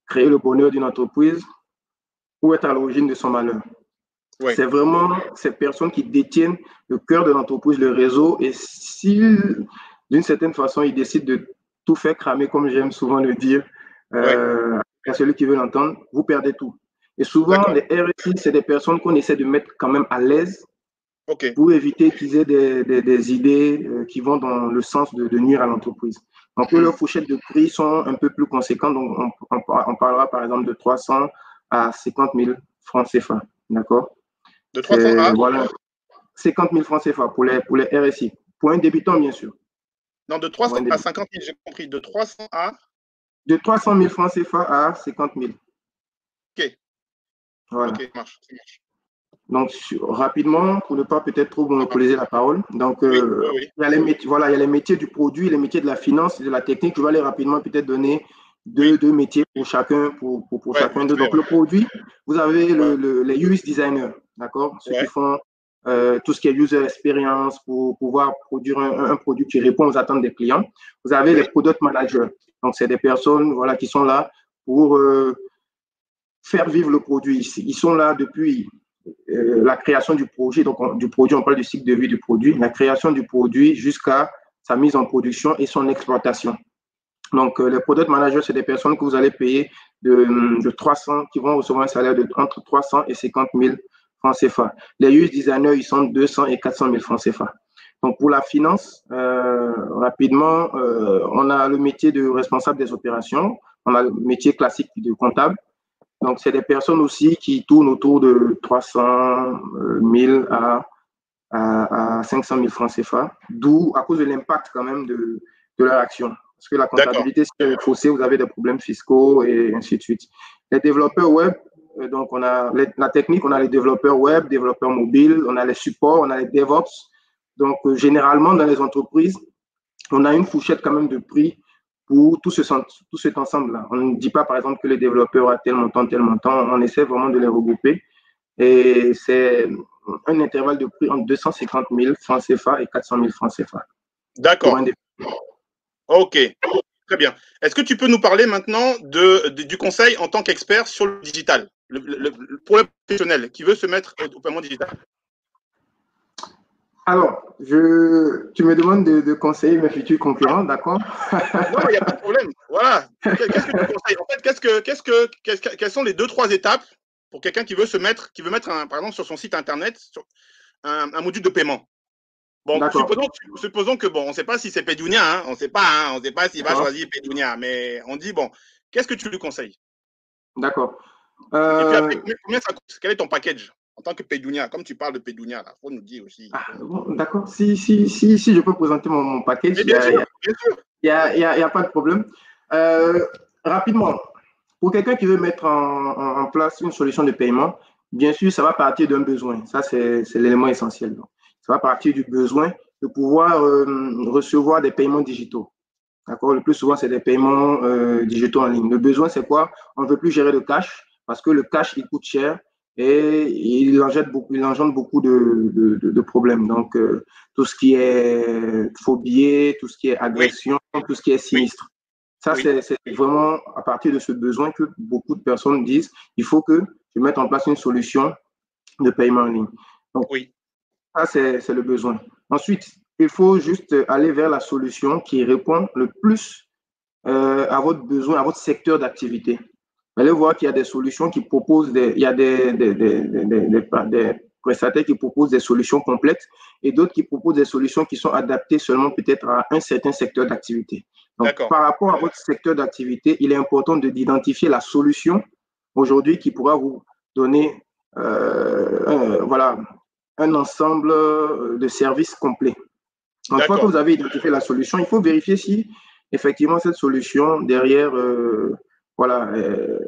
créer le bonheur d'une entreprise ou être à l'origine de son malheur. C'est vraiment ces personnes qui détiennent le cœur de l'entreprise, le réseau, et si d'une certaine façon ils décident de tout faire cramer, comme j'aime souvent le dire euh, à celui qui veut l'entendre, vous perdez tout. Et souvent, les RSI, c'est des personnes qu'on essaie de mettre quand même à l'aise pour éviter qu'ils aient des, des, idées euh, qui vont dans le sens de, de nuire à l'entreprise. Donc, leurs fourchettes de prix sont un peu plus conséquentes. Donc, on, parlera par exemple de 300 à 50 000 francs CFA. D'accord? De 300 à? Voilà. 50 000 francs CFA pour les, pour les RSI. Pour un débutant, bien sûr. Non, de 300 à 50 000, j'ai compris. De 300 à? De 300 000 francs CFA à 50 000. OK. Voilà. OK, marche. Ça marche. Donc, rapidement, pour ne pas peut-être trop monopoliser la parole. Donc, euh, Il, y a les métiers, voilà, il y a les métiers du produit, les métiers de la finance, de la technique. Je vais aller rapidement peut-être donner deux, deux, métiers pour chacun, pour, pour, pour chacun d'eux. Donc, le produit, vous avez le, les UX designers, d'accord? Ceux qui font euh, tout ce qui est user experience pour pouvoir produire un, un, produit qui répond aux attentes des clients. Vous avez les product managers. Donc, c'est des personnes voilà, qui sont là pour euh, faire vivre le produit. Ils sont là depuis la création du projet, donc du produit, on parle du cycle de vie du produit, la création du produit jusqu'à sa mise en production et son exploitation. Donc, euh, les product managers, c'est des personnes que vous allez payer de, de, 300, qui vont recevoir un salaire de entre 300 et 50 000 francs CFA. Les UX designers, ils sont 200 et 400 000 francs CFA. Donc, pour la finance, euh, rapidement, euh, on a le métier de responsable des opérations, on a le métier classique de comptable, donc, c'est des personnes aussi qui tournent autour de 300 000 à, à, 500 000 francs CFA, d'où, à cause de l'impact quand même de, de leur action. Parce que la comptabilité, si elle est faussée, vous avez des problèmes fiscaux et ainsi de suite. Les développeurs web, euh, donc on a la technique, on a les développeurs web, développeurs mobiles, on a les supports, on a les DevOps. Donc, euh, généralement, dans les entreprises, on a une fourchette quand même de prix pour tout, ce, tout cet ensemble-là. On ne dit pas, par exemple, que les développeurs a tel montant, tel montant. On essaie vraiment de les regrouper. Et c'est un intervalle de prix entre 250 000 francs CFA et 400 000 francs CFA. D'accord. OK. Très bien. Est-ce que tu peux nous parler maintenant de, du conseil en tant qu'expert sur le digital, pour le professionnel qui veut se mettre au paiement digital? Alors, je, tu me demandes de, conseiller mes futurs concurrents, d'accord? Non, il n'y a pas de problème. Voilà. Qu'est-ce que tu conseilles? En fait, qu'est-ce que, qu'est-ce que, quelles sont les deux, trois étapes pour quelqu'un qui veut se mettre, qui veut mettre, un, par exemple, sur son site internet, un, module de paiement? Bon, supposons, supposons, que, bon, on ne sait pas si c'est Pedounia, hein, on ne sait pas, hein, on ne sait pas s'il va choisir Pedounia, mais on dit, bon, qu'est-ce que tu lui conseilles? D'accord. Et puis après, euh, combien ça coûte? Quel est ton package? En tant que Pédounia, comme tu parles de Pédounia, il faut nous dire aussi. Ah, D'accord, si, si, si, si je peux présenter mon, mon package, il n'y a, a, a, pas de problème. Euh, rapidement, pour quelqu'un qui veut mettre en, en, place une solution de paiement, bien sûr, ça va partir d'un besoin. Ça, c'est l'élément essentiel. Donc. Ça va partir du besoin de pouvoir euh, recevoir des paiements digitaux. D'accord? Le plus souvent, c'est des paiements euh, digitaux en ligne. Le besoin, c'est quoi? On ne veut plus gérer le cash parce que le cash, il coûte cher et il engendre beaucoup, il engendre beaucoup de, de, de, problèmes. Donc, euh, tout ce qui est phobie, tout ce qui est agression, tout ce qui est sinistre. Ça, c'est vraiment à partir de ce besoin que beaucoup de personnes disent il faut que je mette en place une solution de paiement en ligne. Donc, oui. ça, c'est le besoin. Ensuite, il faut juste aller vers la solution qui répond le plus euh, à votre besoin, à votre secteur d'activité. Vous allez voir qu'il y a des solutions qui proposent, des, il y a des, des, des, des, prestataires qui proposent des solutions complètes et d'autres qui proposent des solutions qui sont adaptées seulement peut-être à un certain secteur d'activité. Donc, par rapport à votre secteur d'activité, il est important d'identifier la solution aujourd'hui qui pourra vous donner euh, un, voilà, un ensemble de services complets. Une fois que vous avez identifié la solution, il faut vérifier si effectivement cette solution derrière, euh, voilà, euh,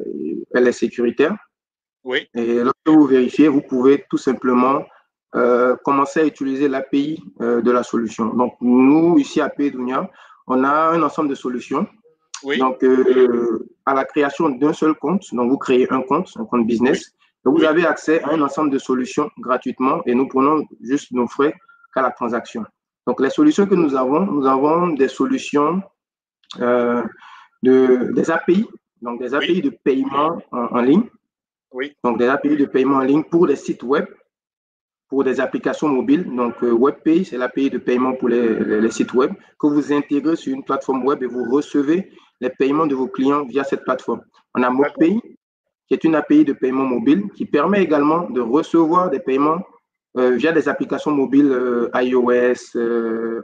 elle est sécuritaire. Oui. Et lorsque vous vérifiez, vous pouvez tout simplement euh, commencer à utiliser l'API de la solution. Donc, nous, ici à Pédounia, on a un ensemble de solutions. Oui. Donc, à la création d'un seul compte, donc vous créez un compte, un compte business, et vous avez accès à un ensemble de solutions gratuitement et nous prenons juste nos frais qu'à la transaction. Donc, les solutions que nous avons, nous avons des solutions euh, de, des API, donc des API de paiement en, ligne. Oui. Donc, des API de paiement en ligne pour des sites web, pour des applications mobiles. Donc, euh, WebPay, c'est l'API de paiement pour les, les, sites web que vous intégrez sur une plateforme web et vous recevez les paiements de vos clients via cette plateforme. On a MoPay, qui est une API de paiement mobile qui permet également de recevoir des paiements euh, via des applications mobiles euh, iOS,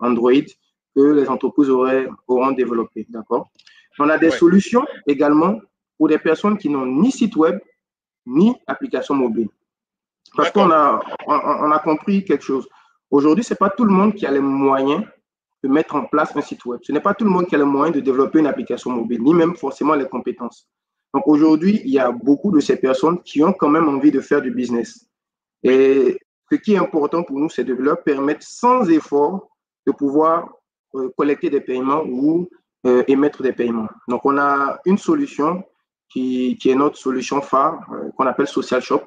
Android que les entreprises auraient, auront développées. D'accord On a des solutions également pour des personnes qui n'ont ni site web ni application mobile. Parce qu'on a, on, a compris quelque chose. Aujourd'hui, ce n'est pas tout le monde qui a les moyens de mettre en place un site web. Ce n'est pas tout le monde qui a les moyens de développer une application mobile, ni même forcément les compétences. Donc aujourd'hui, il y a beaucoup de ces personnes qui ont quand même envie de faire du business. Et ce qui est important pour nous, c'est de leur permettre sans effort de pouvoir euh, collecter des paiements ou euh, émettre des paiements. Donc, on a une solution qui, qui est notre solution phare euh, qu'on appelle Social Shop.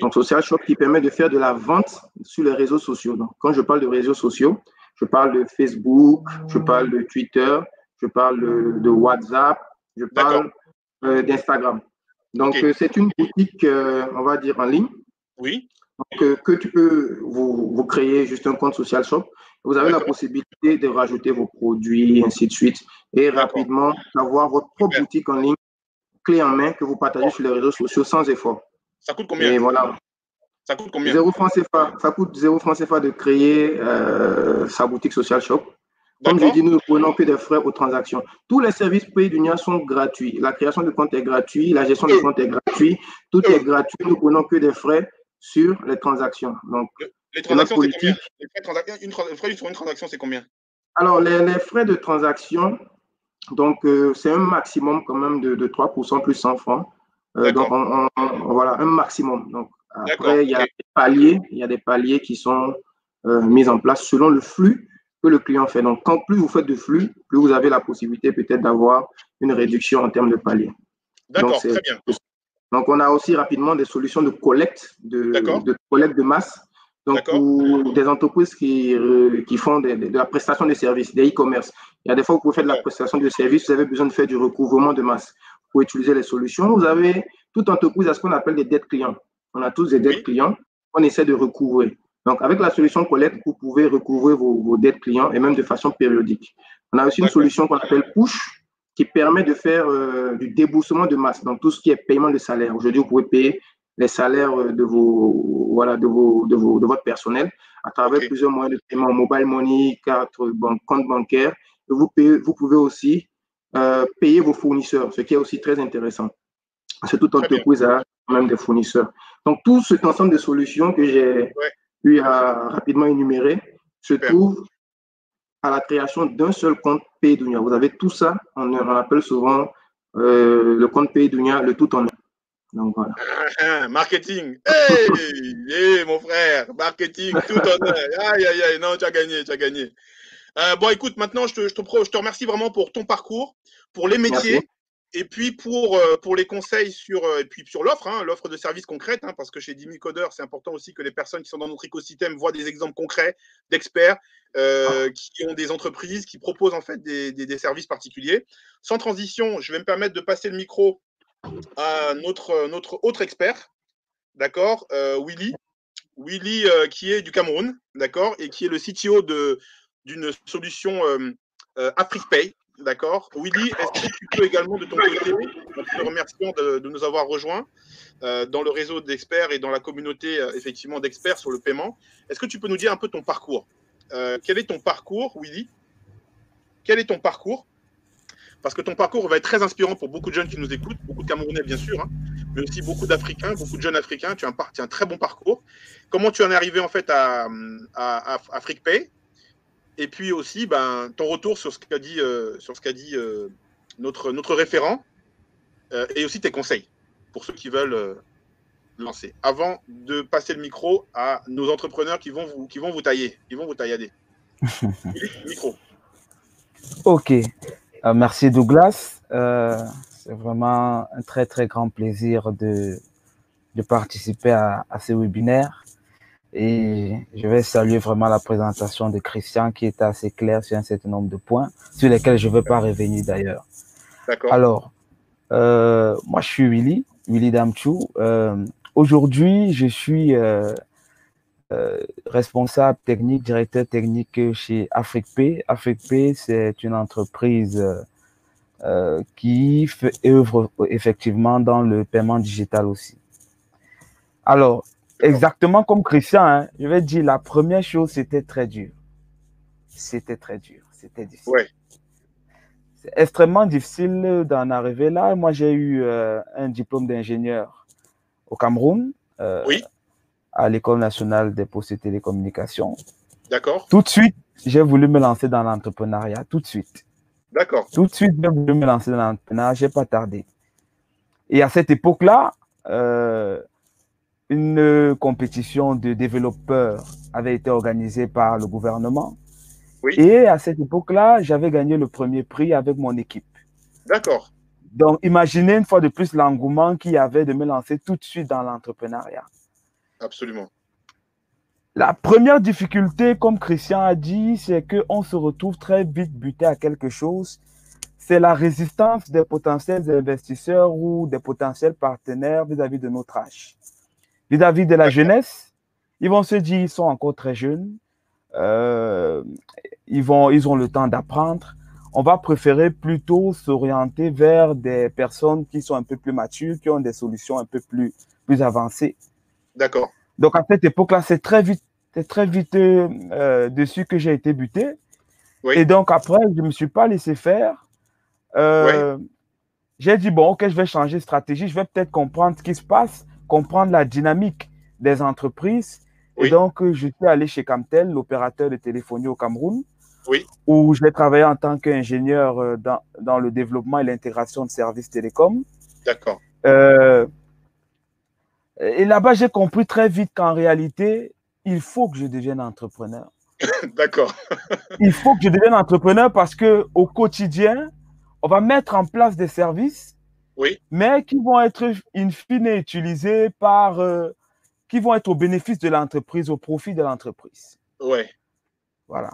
Donc, Social Shop qui permet de faire de la vente sur les réseaux sociaux. Donc, quand je parle de réseaux sociaux, je parle de Facebook, je parle de Twitter, je parle de, WhatsApp, je parle d'Instagram. Donc, c'est une boutique, on va dire, en ligne. Oui. Donc, que tu peux vous, vous, créer juste un compte social shop. Vous avez la possibilité de rajouter vos produits, ainsi de suite, et rapidement avoir votre propre boutique en ligne, clé en main, que vous partagez sur les réseaux sociaux sans effort. Ça coûte combien? Et voilà. Ça coûte combien? Zéro franc CFA. Ça coûte zéro franc CFA de créer euh, sa boutique social shop. Comme je dis, nous ne prenons que des frais aux transactions. Tous les services payés d'Union sont gratuits. La création de compte est gratuite, la gestion de compte est gratuite, tout est gratuit. Nous ne prenons que des frais sur les transactions. Donc, les transactions, c'est combien? Les frais, sur une transaction, c'est combien? Alors, les, frais de transaction, donc, euh, c'est un maximum quand même de, 3% plus 100 francs. Euh, donc, voilà, un maximum. Donc, après, il y a des paliers, il y a des paliers qui sont euh, mis en place selon le flux que le client fait. Donc, quand plus vous faites de flux, plus vous avez la possibilité peut-être d'avoir une réduction en termes de paliers. D'accord, très bien. Donc, on a aussi rapidement des solutions de collecte, de, de collecte de masse. Donc, pour des entreprises qui, euh, qui font de, la prestation de services, des e-commerce, il y a des fois où vous pouvez faire de la prestation de services, vous avez besoin de faire du recouvrement de masse. Pour utiliser les solutions, vous avez toute entreprise à ce qu'on appelle des dettes clients. On a tous des dettes clients on essaie de recouvrer. Donc, avec la solution collecte, vous pouvez recouvrer vos, vos dettes clients et même de façon périodique. On a aussi une solution qu'on appelle push, qui permet de faire euh, du déboursement de masse dans tout ce qui est paiement de salaire. Aujourd'hui, vous pouvez payer les salaires de vos voilà de vos de, vos, de votre personnel à travers plusieurs moyens de paiement, mobile money, carte, banque, compte bancaire. vous, payez, vous pouvez aussi euh, payer vos fournisseurs, ce qui est aussi très intéressant. C'est toute entreprise a même des fournisseurs. Donc tout cet ensemble de solutions que j'ai eu à rapidement énumérer se trouve à la création d'un seul compte Paydunia. Vous avez tout ça, on, on appelle souvent euh, le compte Paydunia, le tout en un. Donc voilà. Marketing. Hey, hey, mon frère, marketing, tout en un. Aïe, aïe, aïe, non, tu as gagné, tu as gagné. Euh, bon, écoute, maintenant, je te, je, te, je te remercie vraiment pour ton parcours, pour les métiers. Et puis pour, euh, pour les conseils sur, euh, et puis sur l'offre, hein, l'offre de services concrète, hein, parce que chez 10 000 codeurs, c'est important aussi que les personnes qui sont dans notre écosystème voient des exemples concrets d'experts euh, qui ont des entreprises, qui proposent en fait des, des, services particuliers. Sans transition, je vais me permettre de passer le micro à notre, autre expert, d'accord, Willy. Willy qui est du Cameroun, d'accord, et qui est le CTO d'une solution AfriquePay D'accord. Willy, est-ce que tu peux également de ton côté, en te remerciant de, nous avoir rejoints euh, dans le réseau d'experts et dans la communauté euh, effectivement d'experts sur le paiement, est-ce que tu peux nous dire un peu ton parcours? Euh, Quel est ton parcours, Willy? Quel est ton parcours? Parce que ton parcours va être très inspirant pour beaucoup de jeunes qui nous écoutent, beaucoup de Camerounais bien sûr, hein, mais aussi beaucoup d'Africains, beaucoup de jeunes Africains. Tu as, un, par- tu as un très bon parcours. Comment tu en es arrivé en fait à, à, à AfriquePay et puis aussi, ben, ton retour sur ce qu'a dit, euh, sur ce qu'a dit euh, notre, notre référent euh, et aussi tes conseils pour ceux qui veulent lancer. Avant de passer le micro à nos entrepreneurs qui vont vous, qui vont vous tailler, qui vont vous taillader. micro. Ok. Euh, merci Douglas. Euh, c'est vraiment un très très grand plaisir de, de participer à, à ce webinaire. Et je vais saluer vraiment la présentation de Christian qui était assez claire sur un certain nombre de points, sur lesquels je ne veux pas revenir d'ailleurs. D'accord. Alors, euh, moi je suis Willy, Willy Damchou. Euh, Aujourd'hui, je suis euh, responsable technique, directeur technique chez AfriquePay. AfriquePay, c'est une entreprise euh, euh, qui fait, œuvre effectivement dans le paiement digital aussi. Alors, exactement comme Christian, hein, je vais dire la première chose, c'était très dur. C'était très dur, c'était difficile. Ouais. C'est extrêmement difficile d'en arriver là. Moi, j'ai eu euh, un diplôme d'ingénieur au Cameroun, euh, Oui. À l'École nationale des postes et télécommunications. D'accord. Tout de suite, j'ai voulu me lancer dans l'entrepreneuriat, tout de suite. D'accord. Tout de suite, j'ai voulu me lancer dans l'entrepreneuriat, j'ai pas tardé. Et à cette époque-là, euh, une compétition de développeurs avait été organisée par le gouvernement. Oui. Et à cette époque-là, j'avais gagné le premier prix avec mon équipe. D'accord. Donc, imaginez une fois de plus l'engouement qu'il y avait de me lancer tout de suite dans l'entrepreneuriat. Absolument. La première difficulté, comme Christian a dit, c'est qu'on se retrouve très vite buté à quelque chose. C'est la résistance des potentiels investisseurs ou des potentiels partenaires vis-à-vis de notre âge. Vis-à-vis de la jeunesse, ils vont se dire ils sont encore très jeunes, euh, ils, vont, ils ont le temps d'apprendre. On va préférer plutôt s'orienter vers des personnes qui sont un peu plus matures, qui ont des solutions un peu plus, plus avancées. D'accord. Donc à cette époque-là, c'est très vite, c'est très vite euh, euh, dessus que j'ai été buté. Oui. Et donc après, je ne me suis pas laissé faire. Euh, J'ai dit, bon, ok, je vais changer de stratégie, je vais peut-être comprendre ce qui se passe, comprendre la dynamique des entreprises. Oui. Et donc, je suis allé chez Camtel, l'opérateur de téléphonie au Cameroun, Oui. où j'ai travaillé en tant qu'ingénieur dans, dans le développement et l'intégration de services télécoms. D'accord. Euh, et là-bas, j'ai compris très vite qu'en réalité, il faut que je devienne entrepreneur. D'accord. Il faut que je devienne entrepreneur parce que au quotidien, on va mettre en place des services, Oui. mais qui vont être in fine utilisés par, euh, qui vont être au bénéfice de l'entreprise, au profit de l'entreprise. Ouais. Voilà.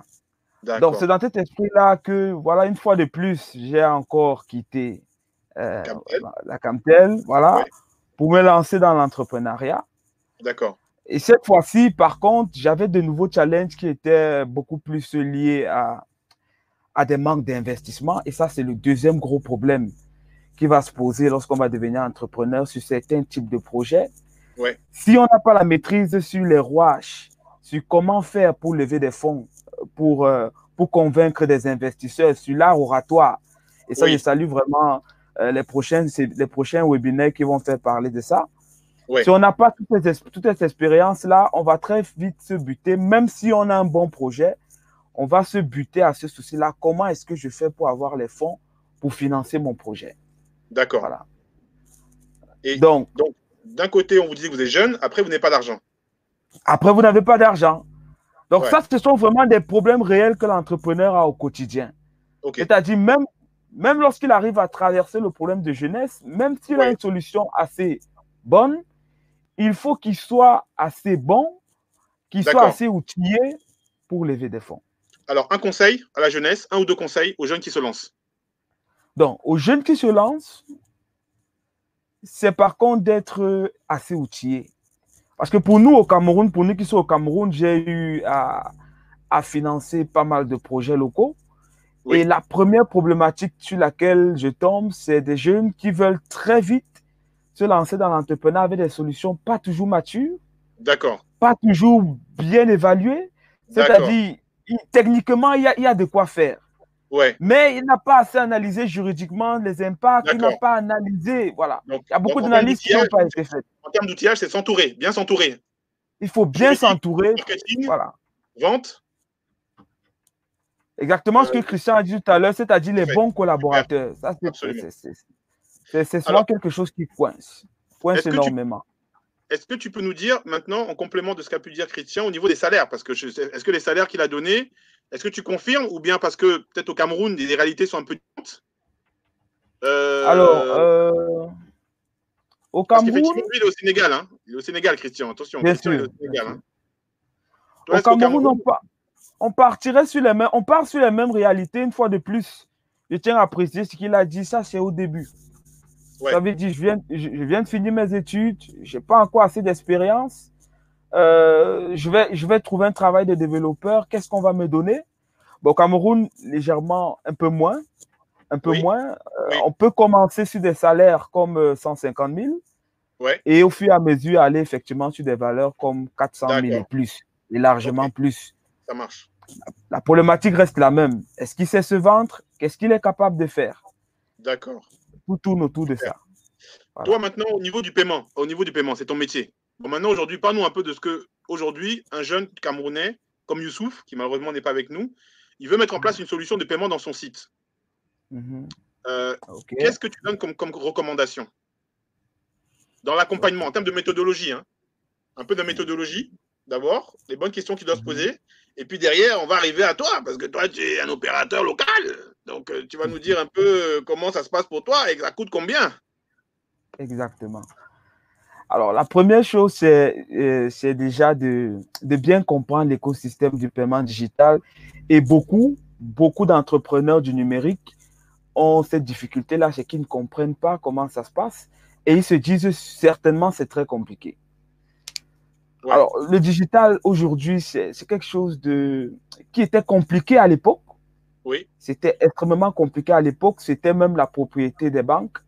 Donc, c'est dans cet esprit-là que, voilà, une fois de plus, j'ai encore quitté euh, Camtel. la Camtel, voilà. Pour me lancer dans l'entrepreneuriat. D'accord. Et cette fois-ci, par contre, j'avais de nouveaux challenges qui étaient beaucoup plus liés à, à des manques d'investissement. Et ça, c'est le deuxième gros problème qui va se poser lorsqu'on va devenir entrepreneur sur certains types de projets. Ouais. Si on n'a pas la maîtrise sur les rouages, sur comment faire pour lever des fonds, pour, euh, pour convaincre des investisseurs, sur l'art oratoire, et ça, Oui. je salue vraiment euh, les, prochains, les prochains webinaires qui vont faire parler de ça. Ouais. Si on n'a pas toute cette, toute cette expérience-là, on va très vite se buter, même si on a un bon projet, on va se buter à ce souci-là. Comment est-ce que je fais pour avoir les fonds pour financer mon projet? D'accord. Voilà. Et Donc, d'un côté, on vous dit que vous êtes jeune, après, vous n'avez pas d'argent. après, vous n'avez pas d'argent. Donc, Ouais. ça, ce sont vraiment des problèmes réels que l'entrepreneur a au quotidien. Ok. C'est-à-dire, même, même lorsqu'il arrive à traverser le problème de jeunesse, même s'il a une solution assez bonne, il faut qu'il soit assez bon, qu'il soit assez outillé pour lever des fonds. Alors, un conseil à la jeunesse, un ou deux conseils aux jeunes qui se lancent. Donc, aux jeunes qui se lancent, c'est par contre d'être assez outillé. Parce que pour nous au Cameroun, pour nous qui sommes au Cameroun, j'ai eu à, à financer pas mal de projets locaux. Et la première problématique sur laquelle je tombe, c'est des jeunes qui veulent très vite se lancer dans l'entrepreneuriat avec des solutions pas toujours matures. D'accord. Pas toujours bien évaluées. C'est-à-dire, techniquement, il y, a, il y a de quoi faire. Ouais. Mais il n'a pas assez analysé juridiquement les impacts, il n'a pas analysé. Voilà. il y a beaucoup d'analyses qui n'ont pas été faites. En termes d'outillage, c'est s'entourer, bien s'entourer. Il faut bien s'entourer. Voilà. Vente. Exactement ce que Christian a dit tout à l'heure, c'est-à-dire les bons collaborateurs. Ça, c'est souvent quelque chose qui coince. Coince énormément. Est-ce que tu peux nous dire maintenant, en complément de ce qu'a pu dire Christian, au niveau des salaires Parce que est-ce que les salaires qu'il a donnés, est-ce que tu confirmes ou bien parce que peut-être au Cameroun, les réalités sont un peu différentes? Euh... Alors, euh... au Cameroun. il est au Sénégal. Hein. Il est au Sénégal, Christian. Attention. Bien Christian, sûr. Au, Sénégal, hein. Toi, au, Cameroun, Cameroun, on, on, partirait sur les mêmes, on part sur les mêmes réalités une fois de plus. Je tiens à préciser ce qu'il a dit. Ça, c'est au début. Ouais. Ça veut dire, je viens, je, je viens de finir mes études. Je n'ai pas encore assez d'expérience. Euh, je, vais, je vais trouver un travail de développeur. Qu'est-ce qu'on va me donner? Bon, Cameroun, légèrement un peu moins. Un peu Oui. moins. Euh, Oui. On peut commencer sur des salaires comme euh, 150 000 Ouais. et au fur et à mesure aller effectivement sur des valeurs comme 400 000 et plus, et largement plus. Ça marche. La problématique reste la même. Est-ce qu'il sait se vendre? Qu'est-ce qu'il est capable de faire? D'accord. Tout tourne autour de ça. Voilà. Toi, maintenant, au niveau du paiement, au niveau du paiement, c'est ton métier. Bon, maintenant, aujourd'hui, parle-nous un peu de ce que, aujourd'hui, un jeune Camerounais comme Youssouf, qui malheureusement n'est pas avec nous, il veut mettre en place une solution de paiement dans son site. Mhm. Euh. Qu'est-ce que tu donnes comme, comme recommandation? Dans l'accompagnement, en termes de méthodologie, hein. un peu de méthodologie, d'abord, les bonnes questions qu'il doit se Mhm. poser, et puis derrière, on va arriver à toi, parce que toi, tu es un opérateur local. Donc, euh, tu vas nous dire un peu euh, comment ça se passe pour toi et ça coûte combien. Exactement. Alors, la première chose, c'est euh, c'est déjà de, de bien comprendre l'écosystème du paiement digital. Et beaucoup, beaucoup d'entrepreneurs du numérique ont cette difficulté-là, c'est qu'ils ne comprennent pas comment ça se passe. Et ils se disent certainement c'est très compliqué. Ouais. Alors, le digital aujourd'hui, c'est quelque chose de, qui était compliqué à l'époque. Oui, C'était extrêmement compliqué à l'époque. C'était même la propriété des banques.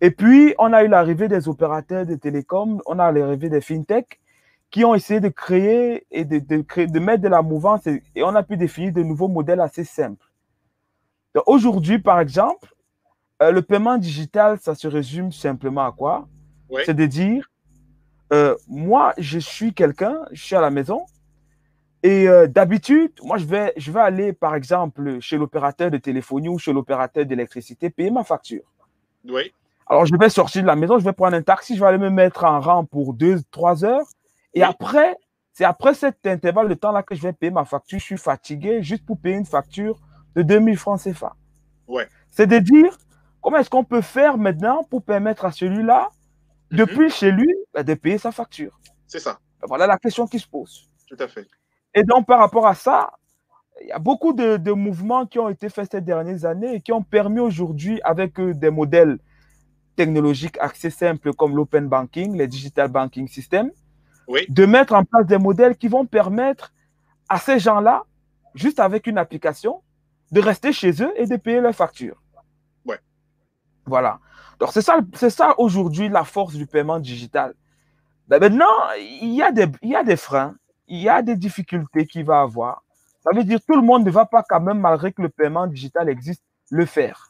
Et puis, on a eu l'arrivée des opérateurs de télécom, on a l'arrivée des fintech qui ont essayé de créer et de, de créer, de mettre de la mouvance et, et on a pu définir de nouveaux modèles assez simples. Aujourd'hui, par exemple, euh, le paiement digital, ça se résume simplement à quoi? C'est de dire, euh, moi, je suis quelqu'un, je suis à la maison, et euh, d'habitude, moi, je vais, je vais aller, par exemple, chez l'opérateur de téléphonie ou chez l'opérateur d'électricité, payer ma facture. oui, Alors, je vais sortir de la maison, je vais prendre un taxi, je vais aller me mettre en rang pour deux, trois heures. Et Oui. après, c'est après cet intervalle de temps-là que je vais payer ma facture. Je suis fatigué juste pour payer une facture de 2000 francs CFA. Ouais. C'est de dire, comment est-ce qu'on peut faire maintenant pour permettre à celui-là, Mhm. depuis chez lui, bah, de payer sa facture c'est ça, Voilà la question qui se pose. tout à fait. Et donc, par rapport à ça, il y a beaucoup de, de mouvements qui ont été faits ces dernières années et qui ont permis aujourd'hui, avec euh, des modèles technologiques assez simples comme l'open banking, les digital banking systems, Oui. de mettre en place des modèles qui vont permettre à ces gens-là, juste avec une application, de rester chez eux et de payer leurs factures. Voilà. Donc, c'est ça, c'est ça aujourd'hui la force du paiement digital. Ben maintenant, il y, a des, il y a des freins, il y a des difficultés qu'il va avoir. Ça veut dire que tout le monde ne va pas quand même, malgré que le paiement digital existe, le faire.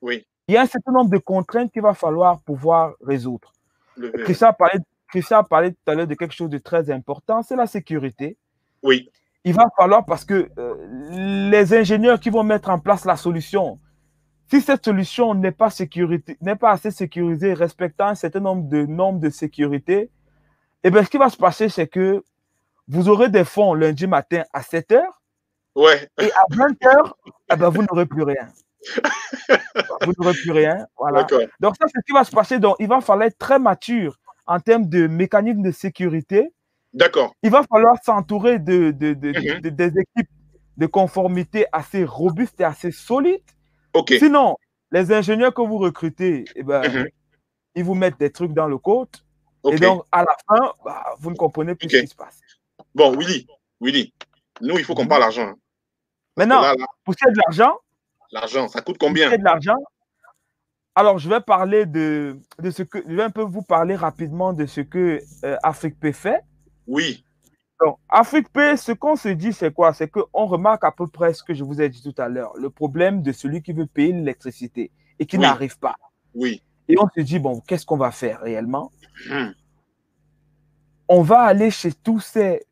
Oui, Il y a un certain nombre de contraintes qu'il va falloir pouvoir résoudre. le- Christian a parlé, Christian a parlé tout à l'heure de quelque chose de très important, c'est la sécurité. oui, Il va falloir, parce que euh, les ingénieurs qui vont mettre en place la solution, si cette solution n'est pas, sécurité- n'est pas assez sécurisée, respectant un certain nombre de normes de sécurité, eh bien, ce qui va se passer, c'est que vous aurez des fonds lundi matin à 7 heures ouais, et à 20 heures, eh ben, vous n'aurez plus rien. Vous n'aurez plus rien. Voilà. d'accord, Donc, ça, c'est ce qui va se passer. Donc, il va falloir être très mature en termes de mécanismes de sécurité. d'accord, Il va falloir s'entourer de, de- de- Mhm. de- des équipes de conformité assez robustes et assez solides. Sinon, les ingénieurs que vous recrutez, eh ben, Mhm. ils vous mettent des trucs dans le code. Et donc, à la fin, bah, vous ne comprenez plus ce qui se passe. Bon, Willy, Willy, nous, il faut qu'on Mhm. parle argent. hein. Maintenant, Là, là, pour ce qui est de l'argent, L'argent, ça coûte combien? de l'argent. Alors, je vais parler de, de ce que je vais un peu vous parler rapidement de ce que euh, Afrique P fait. Oui. Donc, Afrique P, ce qu'on se dit, c'est quoi? C'est qu'on remarque à peu près ce que je vous ai dit tout à l'heure, le problème de celui qui veut payer l'électricité et qui Oui. n'arrive pas. Oui. Et on se dit, bon, qu'est-ce qu'on va faire réellement? Hmm. On va aller chez tous ces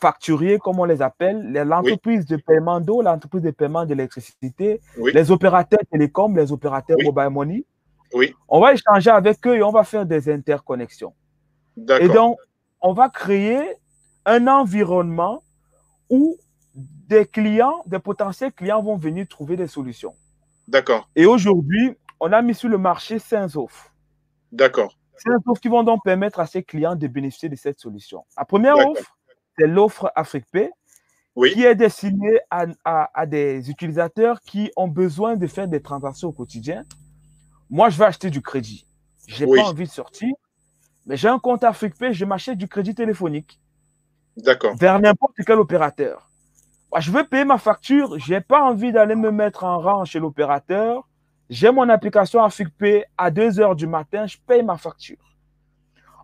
facturiers, comme on les appelle, l'entreprise de paiement d'eau, l'entreprise de paiement d'électricité, Oui. les opérateurs télécoms, les opérateurs Oui. mobile money. Oui. On va échanger avec eux et on va faire des interconnexions. Et donc, on va créer un environnement où des clients, des potentiels clients vont venir trouver des solutions. D'accord. Et aujourd'hui, on a mis sur le marché cinq offres. D'accord. Cinq offres qui vont donc permettre à ces clients de bénéficier de cette solution. La première offre, c'est l'offre AfriquePay, Oui. qui est destinée à, à- à des utilisateurs qui ont besoin de faire des transactions au quotidien. Moi, je vais acheter du crédit. Je n'ai Oui. pas envie de sortir, mais j'ai un compte AfriquePay, je m'achète du crédit téléphonique D'accord. vers n'importe quel opérateur. Moi, je veux payer ma facture, je n'ai pas envie d'aller me mettre en rang chez l'opérateur. J'ai mon application AfriquePay à 2 heures du matin, je paye ma facture.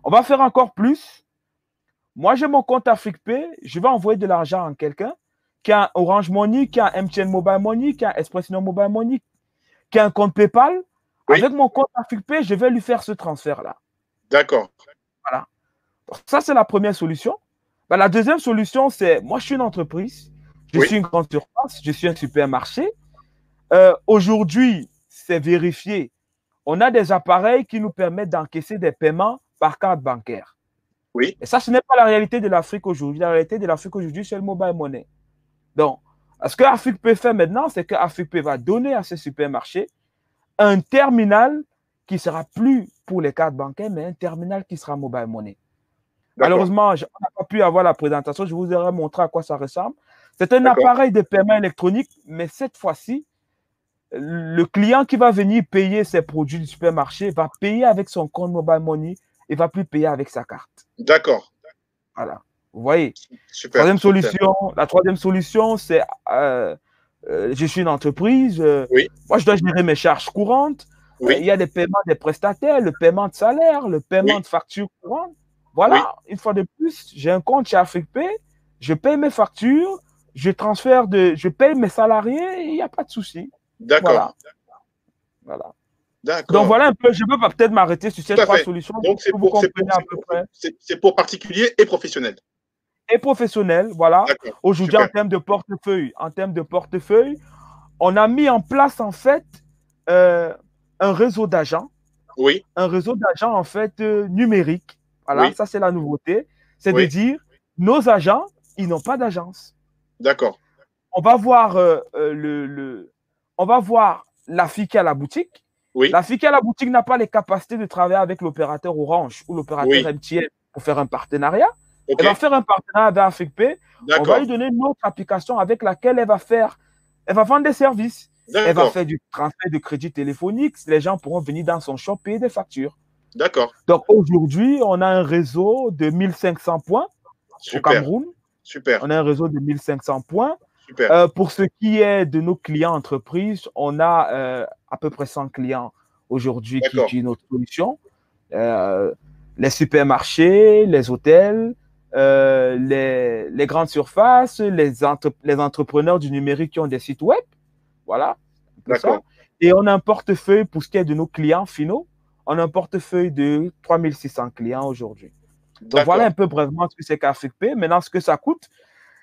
On va faire encore plus. Moi, j'ai mon compte AfriquePay, je vais envoyer de l'argent à quelqu'un qui a Orange Money, qui a MTN Mobile Money, qui a un Expression Mobile Money, qui a un compte PayPal. Oui. Avec mon compte AfriquePay, je vais lui faire ce transfert-là. D'accord. Donc, ça, c'est la première solution. Ben, la deuxième solution, c'est moi, je suis une entreprise, je Oui. suis une grande surface, je suis un supermarché. Euh, Aujourd'hui, c'est vérifié. On a des appareils qui nous permettent d'encaisser des paiements par carte bancaire. Oui. Et ça, ce n'est pas la réalité de l'Afrique aujourd'hui. La réalité de l'Afrique aujourd'hui, c'est le mobile money. Donc, ce que Afrique peut faire maintenant, c'est que Afrique va donner à ces supermarchés un terminal qui sera plus pour les cartes bancaires, mais un terminal qui sera mobile money. Malheureusement, je- on n'a pas pu avoir la présentation. Je vous aurais montré à quoi ça ressemble. C'est un appareil de paiement électronique, mais cette fois-ci, le client qui va venir payer ses produits du supermarché va payer avec son compte mobile money et va plus payer avec sa carte. D'accord. Voilà. Vous voyez? Super. Troisième super. solution, la troisième solution, c'est euh, euh, je suis une entreprise, euh, Oui. moi je dois gérer mes charges courantes. Oui. Il y a des paiements des prestataires, le paiement de salaire, le paiement Oui. de factures courantes. Voilà, une fois de plus, j'ai un compte chez AfriquePay, je paye mes factures, je transfère de, je paye mes salariés, il n'y a pas de souci. D'accord. Voilà. Donc voilà un peu, je peux pas peut-être m'arrêter sur ces trois fait. solutions Donc, c'est pour pour, pour- à peu près. c'est- c'est pour particuliers et professionnels. Et professionnel, voilà. Aujourd'hui, en termes de portefeuille, en termes de portefeuille, on a mis en place en fait euh, un réseau d'agents, Oui. un réseau d'agents en fait euh, numérique. Voilà, Oui. ça c'est la nouveauté. C'est de dire, nos agents, ils n'ont pas d'agence. D'accord. On va voir euh, euh, le, le- on va voir la fille qui à la boutique. Oui. La fille qui à la boutique n'a pas les capacités de travailler avec l'opérateur Orange ou l'opérateur. MTN pour faire un partenariat. Elle va faire un partenariat avec AfriquePay on va lui donner une autre application avec laquelle elle va faire, elle va vendre des services. Elle va faire du transfert de crédit téléphonique. Les gens pourront venir dans son shop payer des factures. D'accord. Donc aujourd'hui, on a un réseau de 1500 points au. Cameroun. Super. On a un réseau de 1500 points. Super. Euh, pour ce qui est de nos clients entreprises, on a euh, à peu près 100 clients aujourd'hui qui utilisent notre solution. Euh, les supermarchés, les hôtels, les, les grandes surfaces, les, entre- les entrepreneurs du numérique qui ont des sites web. Voilà. D'accord. Et on a un portefeuille pour ce qui est de nos clients finaux. On a un portefeuille de 3600 clients aujourd'hui. Donc voilà un peu brièvement ce que c'est qu'AfriquePay. Maintenant, ce que ça coûte.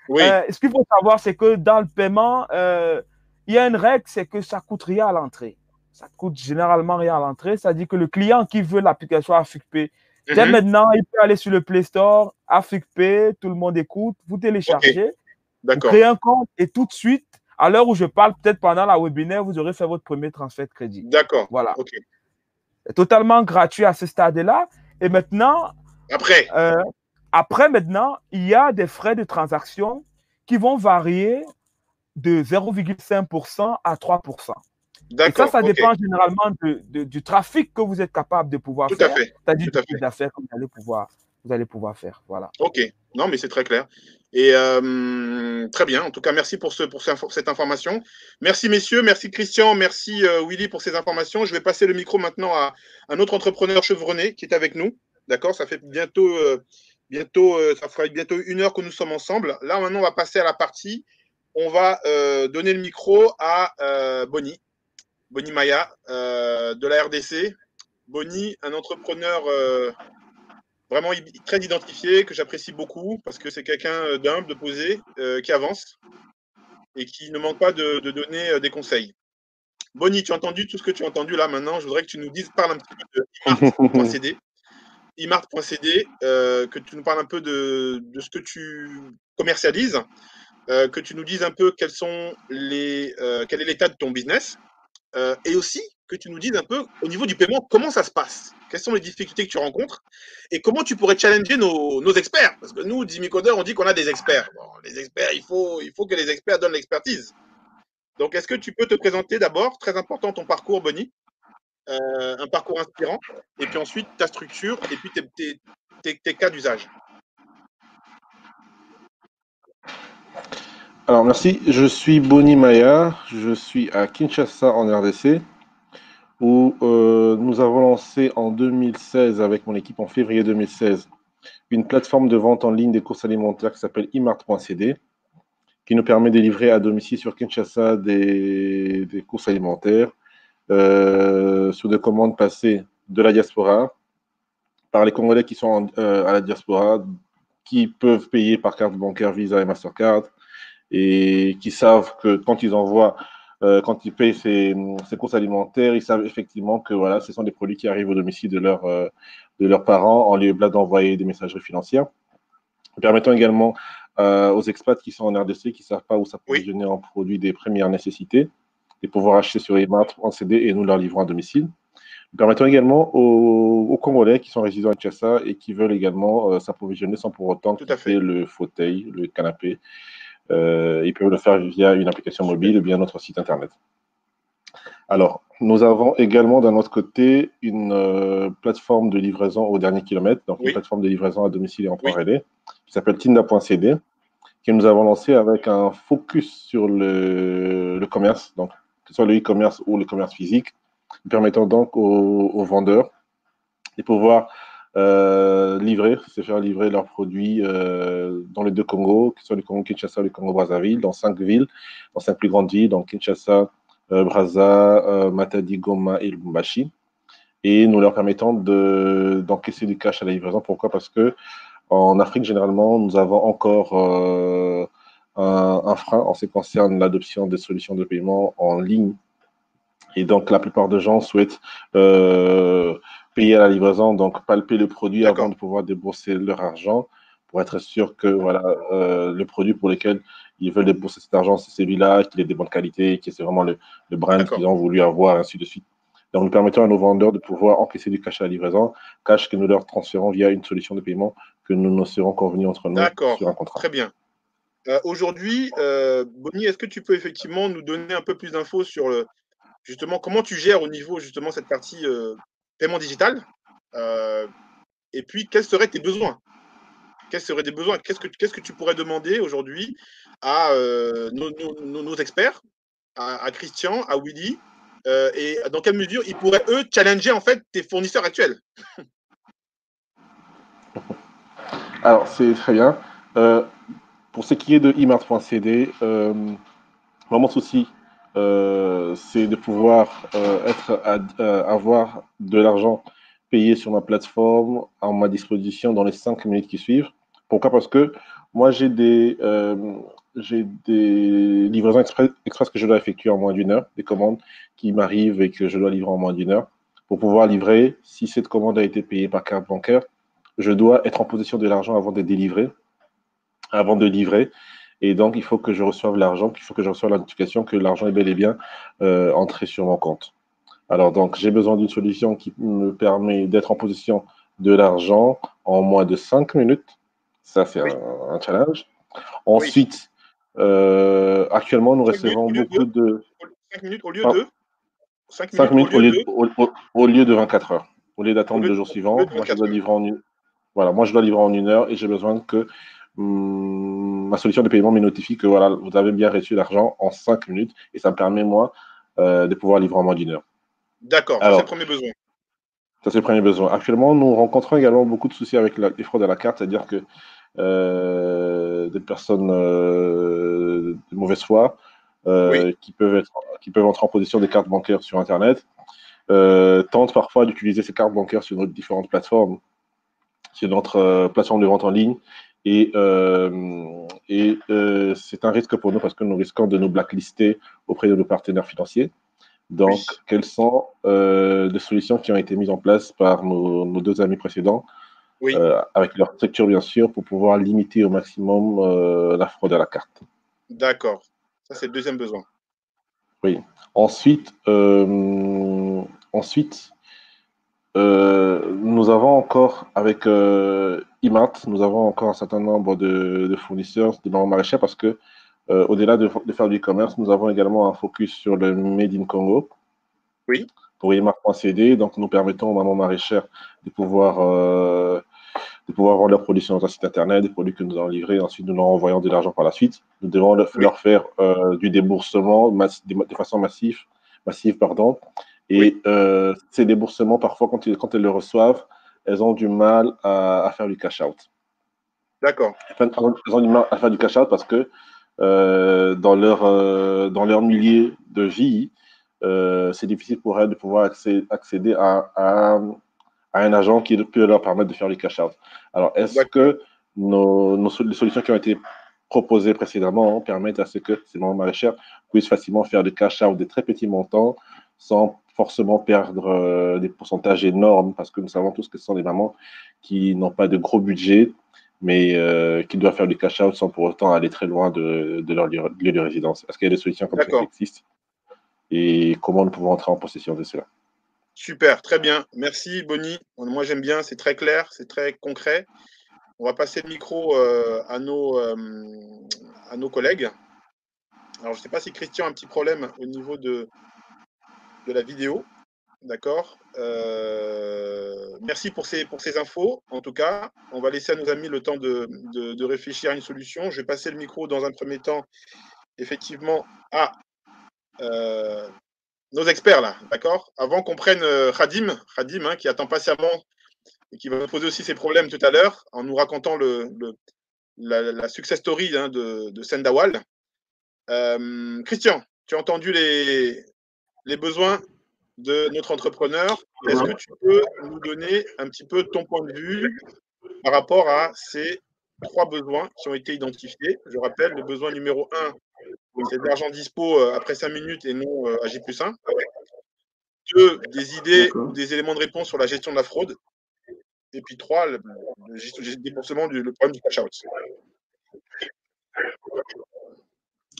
Oui. Euh, ce qu'il faut savoir, c'est que dans le paiement, euh, il y a une règle, c'est que ça coûte rien à l'entrée. Ça coûte généralement rien à l'entrée. Ça dit que le client qui veut l'application AfriquePay, dès Mhm. maintenant, il peut aller sur le Play Store, AfriquePay, tout le monde écoute, vous téléchargez, vous créez un compte et tout de suite, à l'heure où je parle, peut-être pendant la webinaire, vous aurez fait votre premier transfert de crédit. D'accord. Voilà. Ok. Totalement gratuit à ce stade-là. Et maintenant, Après. euh, après, maintenant, il y a des frais de transaction qui vont varier de 0,5% à 3%. Et D'accord. ça, ça dépend généralement de- de- du trafic que vous êtes capable de pouvoir Tout à faire, fait. c'est-à-dire du chiffre d'affaires que vous allez pouvoir, vous allez pouvoir faire. Voilà. Ok, non, mais c'est très clair. Et euh, très bien. En tout cas, merci pour, ce, pour cette information. Merci, messieurs. Merci, Christian. Merci, euh, Willy, pour ces informations. Je vais passer le micro maintenant à un autre entrepreneur chevronné qui est avec nous. D'accord? Ça fait bientôt, euh, bientôt, ça fera bientôt une heure que nous sommes ensemble. Là, maintenant, on va passer à la partie. On va donner le micro à Bonnie, Bonnie Maya de la RDC. Bonnie, un entrepreneur vraiment très identifié, que j'apprécie beaucoup parce que c'est quelqu'un euh, d'humble, de posé, euh, qui avance et qui ne manque pas de, donner euh, des conseils. Bonnie, tu as entendu tout ce que tu as entendu là maintenant? Je voudrais que tu nous dises, parle un petit peu de imart.cd, imart.cd, que tu nous parles un peu de, ce que tu commercialises, que tu nous dises un peu quels sont les, quel est l'état de ton business et aussi que tu nous dises un peu au niveau du paiement, comment ça se passe? Quelles sont les difficultés que tu rencontres? Et comment tu pourrais challenger nos, experts? Parce que nous, Jimmy Coder, on dit qu'on a des experts. les experts, il faut, il faut que les experts donnent l'expertise. Donc, est-ce que tu peux te présenter d'abord, très important, ton parcours, Bonnie, euh, un parcours inspirant, et puis ensuite ta structure, et puis tes, cas d'usage Alors, merci. Je suis Bonnie Maya. Je suis à Kinshasa, en RDC où euh, nous avons lancé en 2016, avec mon équipe en février 2016, une plateforme de vente en ligne des courses alimentaires qui s'appelle imart.cd, qui nous permet de livrer à domicile sur Kinshasa des, des courses alimentaires euh, sur des commandes passées de la diaspora par les Congolais qui sont euh, à la diaspora, qui peuvent payer par carte bancaire Visa et Mastercard et qui savent que quand ils envoient euh, quand ils payent ces, courses alimentaires, ils savent effectivement que voilà, ce sont des produits qui arrivent au domicile de, leur, euh, de leurs parents en lieu d'envoyer des messageries financières. Permettant également euh, aux expats qui sont en RDC, qui ne savent pas où s'approvisionner en produits des premières nécessités, de pouvoir acheter sur Emart en CD et nous leur livrons à domicile. Permettant également aux, Congolais qui sont résidents à Kinshasa et qui veulent également s'approvisionner sans pour autant quitter le fauteuil, le canapé ils peuvent le faire via une application mobile ou bien notre site internet. Alors, nous avons également d'un autre côté une euh, plateforme de livraison au dernier kilomètre, donc une plateforme de livraison à domicile et en temps oui. qui s'appelle Tinda.cd, que nous avons lancé avec un focus sur le, commerce, donc que ce soit le e-commerce ou le commerce physique, permettant donc aux vendeurs de pouvoir euh, livrer, c'est faire livrer leurs produits euh, dans les deux Congos, que ce soit le Congo Kinshasa ou le Congo Brazzaville, dans cinq villes, dans cinq plus grandes villes, donc Kinshasa, euh, Brazza, Matadi, Goma et Lubumbashi, et nous leur permettons d'encaisser du cash à la livraison. Pourquoi? Parce que en Afrique, généralement, nous avons encore un, un, frein en ce qui concerne l'adoption des solutions de paiement en ligne. Et donc, la plupart des gens souhaitent payer à la livraison, donc palper le produit avant de pouvoir débourser leur argent pour être sûr que voilà, euh, le produit pour lequel ils veulent débourser cet argent, c'est celui-là, qu'il est de bonne qualité, que c'est vraiment le, le brand qu'ils ont voulu avoir, ainsi de suite. Donc, nous permettons à nos vendeurs de pouvoir encaisser du cash à la livraison, cash que nous leur transférons via une solution de paiement que nous nous serons convenus entre nous sur un contrat. Très bien. Euh, aujourd'hui, euh, Bonnie, est-ce que tu peux effectivement nous donner un peu plus d'infos sur le, justement comment tu gères au niveau justement cette partie paiement digital. Euh, et puis, quels seraient tes besoins? Quels seraient des besoins? Qu'est-ce que, tu pourrais demander aujourd'hui à euh, nos, experts, à, Christian, à Willy euh, Et dans quelle mesure ils pourraient, eux, challenger en fait tes fournisseurs actuels? Alors, c'est très bien. pour ce qui est de imart.cd, mon souci, c'est de pouvoir euh, être euh, avoir de l'argent payé sur ma plateforme à ma disposition dans les cinq minutes qui suivent. Pourquoi? Parce que moi, j'ai des, des livraisons express, que je dois effectuer en moins d'une heure, des commandes qui m'arrivent et que je dois livrer en moins d'une heure. Pour pouvoir livrer, si cette commande a été payée par carte bancaire, je dois être en possession de l'argent avant de délivrer, avant de livrer. Et donc, il faut que je reçoive l'argent, il faut que je reçoive la notification que l'argent est bel et bien euh, entré sur mon compte. Alors, donc, j'ai besoin d'une solution qui me permet d'être en position de l'argent en moins de 5 minutes. Ça, c'est un, challenge. Ensuite, euh, actuellement, nous recevons beaucoup de... 5 minutes au lieu de 5 minutes, au, lieu de... Au, lieu de 24 heures. Au lieu d'attendre le jour suivant, moi, je dois livrer en Voilà, moi, je dois livrer en une heure et j'ai besoin que hum, ma solution de paiement me notifie que voilà, vous avez bien reçu l'argent en cinq minutes et ça me permet, moi, euh, de pouvoir livrer en moins d'une heure. D'accord, c'est le premier besoin. Ça, c'est le premier besoin. Actuellement, nous rencontrons également beaucoup de soucis avec les fraudes à la carte, c'est-à-dire que euh, des personnes euh, de mauvaise foi qui, peuvent être, qui peuvent entrer en position des cartes bancaires sur Internet tentent parfois d'utiliser ces cartes bancaires sur nos différentes plateformes sur notre plateforme de vente en ligne. Et, et c'est un risque pour nous parce que nous risquons de nous blacklister auprès de nos partenaires financiers. Donc, quelles sont euh, des solutions qui ont été mises en place par nos, deux amis précédents, euh, avec leur structure bien sûr, pour pouvoir limiter au maximum euh, la fraude à la carte? D'accord. Ça, c'est le deuxième besoin. Oui. Ensuite, ensuite nous avons encore, avec IMAT, nous avons encore un certain nombre de, fournisseurs de normes maraîchers parce que euh, au-delà de, faire du e-commerce, nous avons également un focus sur le Made in Congo. Oui. Pour IMAR.cd, donc nous permettons aux mamans maraîchères de pouvoir, euh, de pouvoir vendre leurs produits sur notre site internet, des produits que nous allons livrer, ensuite nous leur envoyons de l'argent par la suite. Nous devons leur, faire euh, du déboursement de façon massive, massive pardon. Et ces déboursements, parfois, quand, quand, elles le reçoivent, elles ont du mal à, à faire du cash-out. D'accord. Elles ont du mal à faire du cash-out parce que euh, dans, leur, euh, dans leur milieu de vie, euh, c'est difficile pour elles de pouvoir accéder, à, à, un agent qui peut leur permettre de faire les cash-out. Alors, est-ce que nos, nos, les solutions qui ont été proposées précédemment permettent à ce que ces mamans maraîchères puissent facilement faire des cash-out de très petits montants sans forcément perdre des pourcentages énormes parce que nous savons tous que ce sont des mamans qui n'ont pas de gros budget mais euh, qui doivent faire du cash-out sans pour autant aller très loin de, de leur lieu de résidence. Est-ce qu'il y a des solutions comme ça qui existent? Et comment nous pouvons entrer en possession de cela? Super, très bien. Merci, Bonnie. Moi, j'aime bien, c'est très clair, c'est très concret. On va passer le micro euh, à, nos, euh, à nos collègues. Alors, je ne sais pas si Christian a un petit problème au niveau de, de la vidéo. D'accord. Euh, merci pour ces, pour ces infos. En tout cas, on va laisser à nos amis le temps de, réfléchir à une solution. Je vais passer le micro dans un premier temps, effectivement, à euh, nos experts là, d'accord Avant qu'on prenne euh, Khadim, Khadim hein, qui attend patiemment et qui va nous poser aussi ses problèmes tout à l'heure en nous racontant le, la, success story hein, de, de Sendawal. Christian, tu as entendu les, les besoins de notre entrepreneur. Est-ce que tu peux nous donner un petit peu ton point de vue par rapport à ces trois besoins qui ont été identifiés? Je rappelle, le besoin numéro un, c'est de l'argent dispo euh, après cinq minutes et non euh, à J plus 1. Deux, des idées ou des éléments de réponse sur la gestion de la fraude. Et puis trois, le, déboursement du le problème du cash out.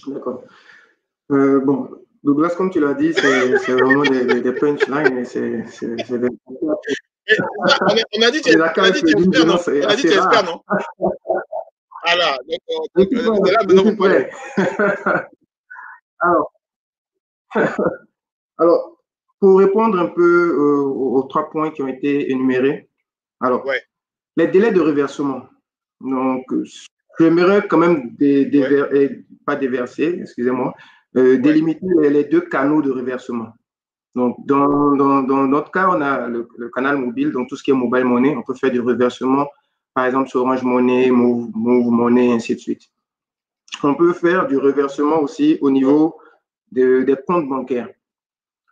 D'accord. Euh, bon, Douglas, comme tu l'as dit, c'est vraiment des, des, punchlines. C'est des... On a dit que tu es expert, non On a dit que tu es expert, non? Voilà, donc, là, Alors, alors, pour répondre un peu euh, aux, trois points qui ont été énumérés, alors, les délais de reversement. Donc, j'aimerais quand même des, des, pas déverser, excusez-moi, euh, délimiter les, deux canaux de reversement. Donc, dans, dans, dans, notre cas, on a le, canal mobile, donc tout ce qui est mobile money, on peut faire du reversement, par exemple sur Orange Money, Move, Move Money, ainsi de suite. On peut faire du reversement aussi au niveau de, des comptes bancaires.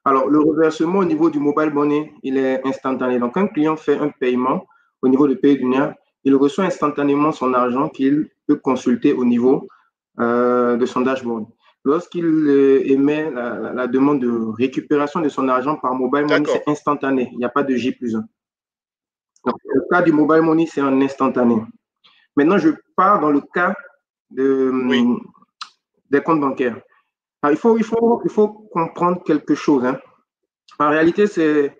Alors, le reversement au niveau du mobile money, il est instantané. Donc, un client fait un paiement au niveau de PayDunia, il reçoit instantanément son argent qu'il peut consulter au niveau euh, de son dashboard lorsqu'il euh, émet la, demande de récupération de son argent par mobile money, c'est instantané. Il n'y a pas de J plus 1. Donc, le cas du mobile money, c'est un instantané. Maintenant, je pars dans le cas de, des comptes bancaires. il, faut, il, faut, il faut comprendre quelque chose. Hein. En réalité, c'est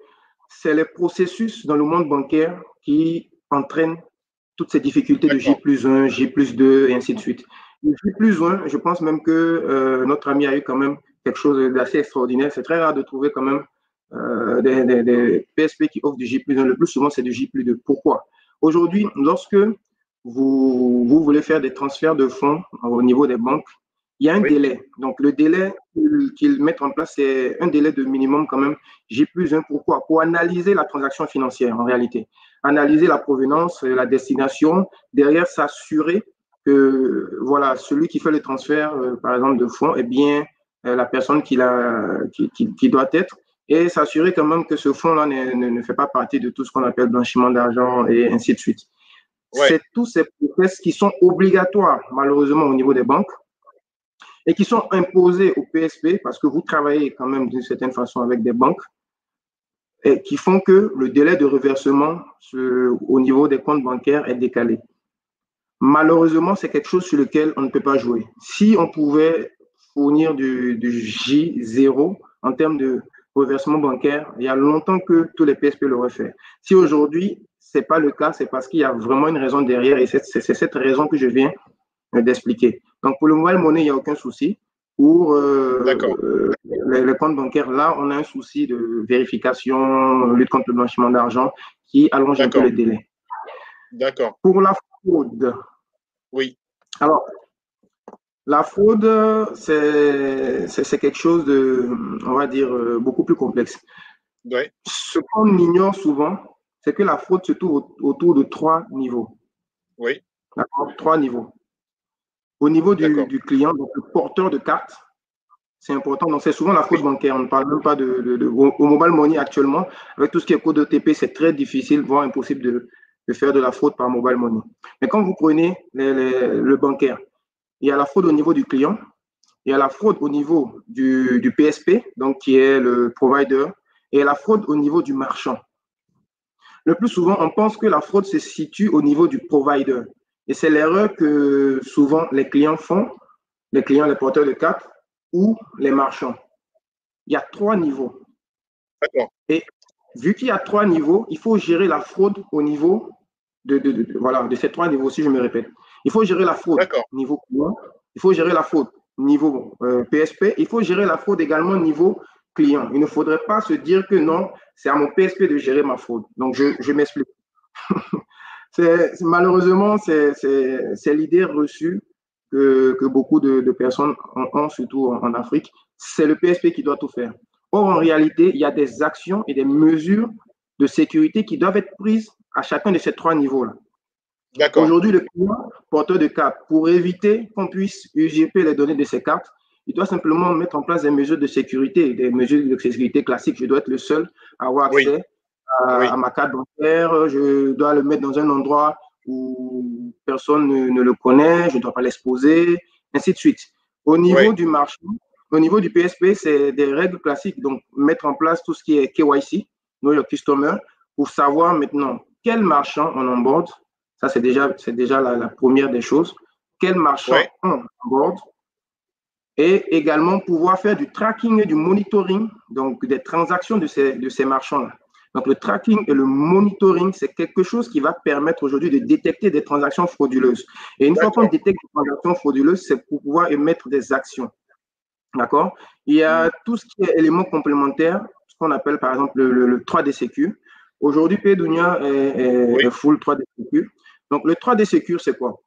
les processus dans le monde bancaire qui entraînent toutes ces difficultés de J plus 1, J plus 2 et ainsi de suite. J plus 1, je pense même que euh, notre ami a eu quand même quelque chose d'assez extraordinaire. C'est très rare de trouver quand même euh, des, PSP qui offrent du J plus 1. Le plus souvent, c'est du J plus 2. Pourquoi? Aujourd'hui, lorsque vous, vous voulez faire des transferts de fonds au niveau des banques, il y a un délai. Donc, le délai qu'ils mettent en place, c'est un délai de minimum quand même J plus 1. Pourquoi? Pour analyser la transaction financière en réalité. Analyser la provenance, la destination, derrière s'assurer que voilà, celui qui fait le transfert, euh, par exemple, de fonds, est bien euh, la personne qui, la, qui, qui, doit être et s'assurer quand même que ce fonds-là ne, ne, fait pas partie de tout ce qu'on appelle blanchiment d'argent et ainsi de suite. C'est tous ces process qui sont obligatoires, malheureusement, au niveau des banques et qui sont imposés au PSP parce que vous travaillez quand même d'une certaine façon avec des banques et qui font que le délai de reversement au niveau des comptes bancaires est décalé. Malheureusement, c'est quelque chose sur lequel on ne peut pas jouer. Si on pouvait fournir du, du J0 en termes de reversement bancaire, il y a longtemps que tous les PSP l'auraient fait. Si aujourd'hui, ce n'est pas le cas, c'est parce qu'il y a vraiment une raison derrière et c'est cette raison que je viens d'expliquer. Donc, pour le mobile monnaie, il n'y a aucun souci. Pour euh, euh, les, comptes bancaires, là, on a un souci de vérification, lutte contre le blanchiment d'argent qui allonge un peu les délais. D'accord. Pour la fraude. Oui. Alors, la fraude, c'est quelque chose de, on va dire, euh, beaucoup plus complexe. Oui. Ce qu'on ignore souvent, c'est que la fraude se trouve autour de trois niveaux. Oui. D'accord Trois niveaux. Au niveau du, client, donc le porteur de carte, c'est important. Donc, c'est souvent la fraude bancaire. On ne parle même pas de, au, mobile money actuellement. Avec tout ce qui est code OTP, c'est très difficile, voire impossible de, faire de la fraude par mobile money. Mais quand vous prenez le bancaire, il y a la fraude au niveau du client, il y a la fraude au niveau du, du PSP, donc qui est le provider, et la fraude au niveau du marchand. Le plus souvent, on pense que la fraude se situe au niveau du provider. Et c'est l'erreur que souvent les clients font, les clients, les porteurs de cartes ou les marchands. Il y a trois niveaux. Et vu qu'il y a trois niveaux, il faut gérer la fraude au niveau de, de, voilà, de ces trois niveaux, si je me répète. Il faut gérer la fraude niveau client, il faut gérer la fraude niveau PSP, euh, il faut gérer la fraude également niveau client. Il ne faudrait pas se dire que non, c'est à mon PSP de gérer ma fraude. Donc, je, je m'explique. malheureusement, c'est l'idée reçue que, beaucoup de, personnes ont, surtout en, Afrique. C'est le PSP qui doit tout faire. Or, en réalité, il y a des actions et des mesures de sécurité qui doivent être prises à chacun de ces trois niveaux-là. Aujourd'hui, le client porteur de carte, pour éviter qu'on puisse usurper les données de ses cartes, il doit simplement mettre en place des mesures de sécurité, des mesures de sécurité classiques. Je dois être le seul à avoir accès à, ma carte bancaire, je dois le mettre dans un endroit où personne ne, le connaît, je ne dois pas l'exposer, ainsi de suite. Au niveau du marché, au niveau du PSP, c'est des règles classiques. Donc, mettre en place tout ce qui est KYC, Know Your Customer, pour savoir maintenant quel marchand on onboard. Ça, c'est déjà, c'est déjà la, première des choses. Quel marchand on onboard. Et également pouvoir faire du tracking et du monitoring, donc des transactions de ces, de ces marchands-là. Donc, le tracking et le monitoring, c'est quelque chose qui va permettre aujourd'hui de détecter des transactions frauduleuses. Et une fois qu'on détecte des transactions frauduleuses, c'est pour pouvoir émettre des actions. D'accord? Il y a tout ce qui est éléments complémentaires, ce qu'on appelle par exemple le, 3D Sécu. Aujourd'hui, PDunia est, full 3D Sécu. Donc, le 3D Sécu, c'est quoi?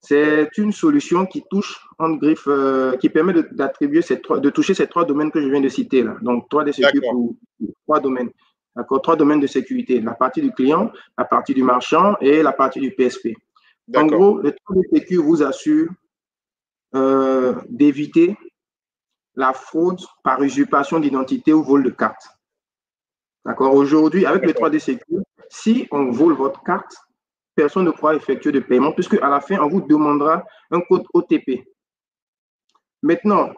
C'est une solution qui touche en griffe, euh, qui permet d'attribuer ces trois, de toucher ces trois domaines que je viens de citer là. Donc, 3D Sécu pour trois domaines. D'accord? Trois domaines de sécurité. La partie du client, la partie du marchand et la partie du PSP. En gros, le 3D sécu vous assure euh, d'éviter la fraude par usurpation d'identité ou vol de carte. D'accord? Aujourd'hui, avec le 3D Sécu, si on vole votre carte, personne ne pourra effectuer de paiement puisque à la fin, on vous demandera un code OTP. Maintenant,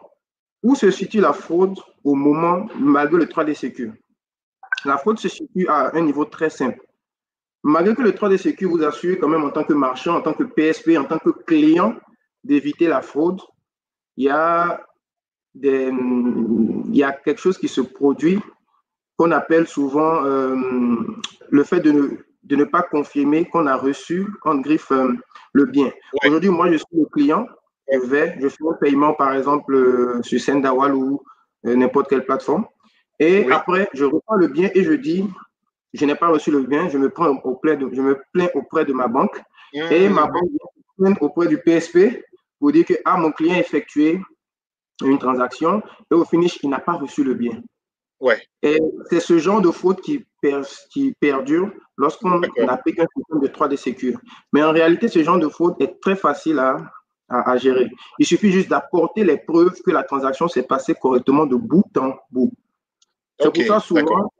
où se situe la fraude au moment, malgré le 3D Sécu? La fraude se situe à un niveau très simple. Malgré que le 3D Sécu vous assure quand même en tant que marchand, en tant que PSP, en tant que client d'éviter la fraude, il y, a des, il y a quelque chose qui se produit qu'on appelle souvent euh, le fait de ne, de ne, pas confirmer qu'on a reçu en griffe euh, le bien. Aujourd'hui, moi, je suis le client, je vais, je fais un paiement par exemple euh, sur Sendawal ou n'importe quelle plateforme. Et après, je reprends le bien et je dis, je n'ai pas reçu le bien, je me, prends auprès de, je me plains auprès de ma banque. Et ma banque vient auprès du PSP pour dire que ah, mon client a effectué une transaction et au finish, il n'a pas reçu le bien. Ouais. Et c'est ce genre de faute qui, per- qui perdure lorsqu'on applique un système de 3D Secure. Mais en réalité, ce genre de faute est très facile à, à, à gérer. Il suffit juste d'apporter les preuves que la transaction s'est passée correctement de bout en bout. C'est pour ça souvent,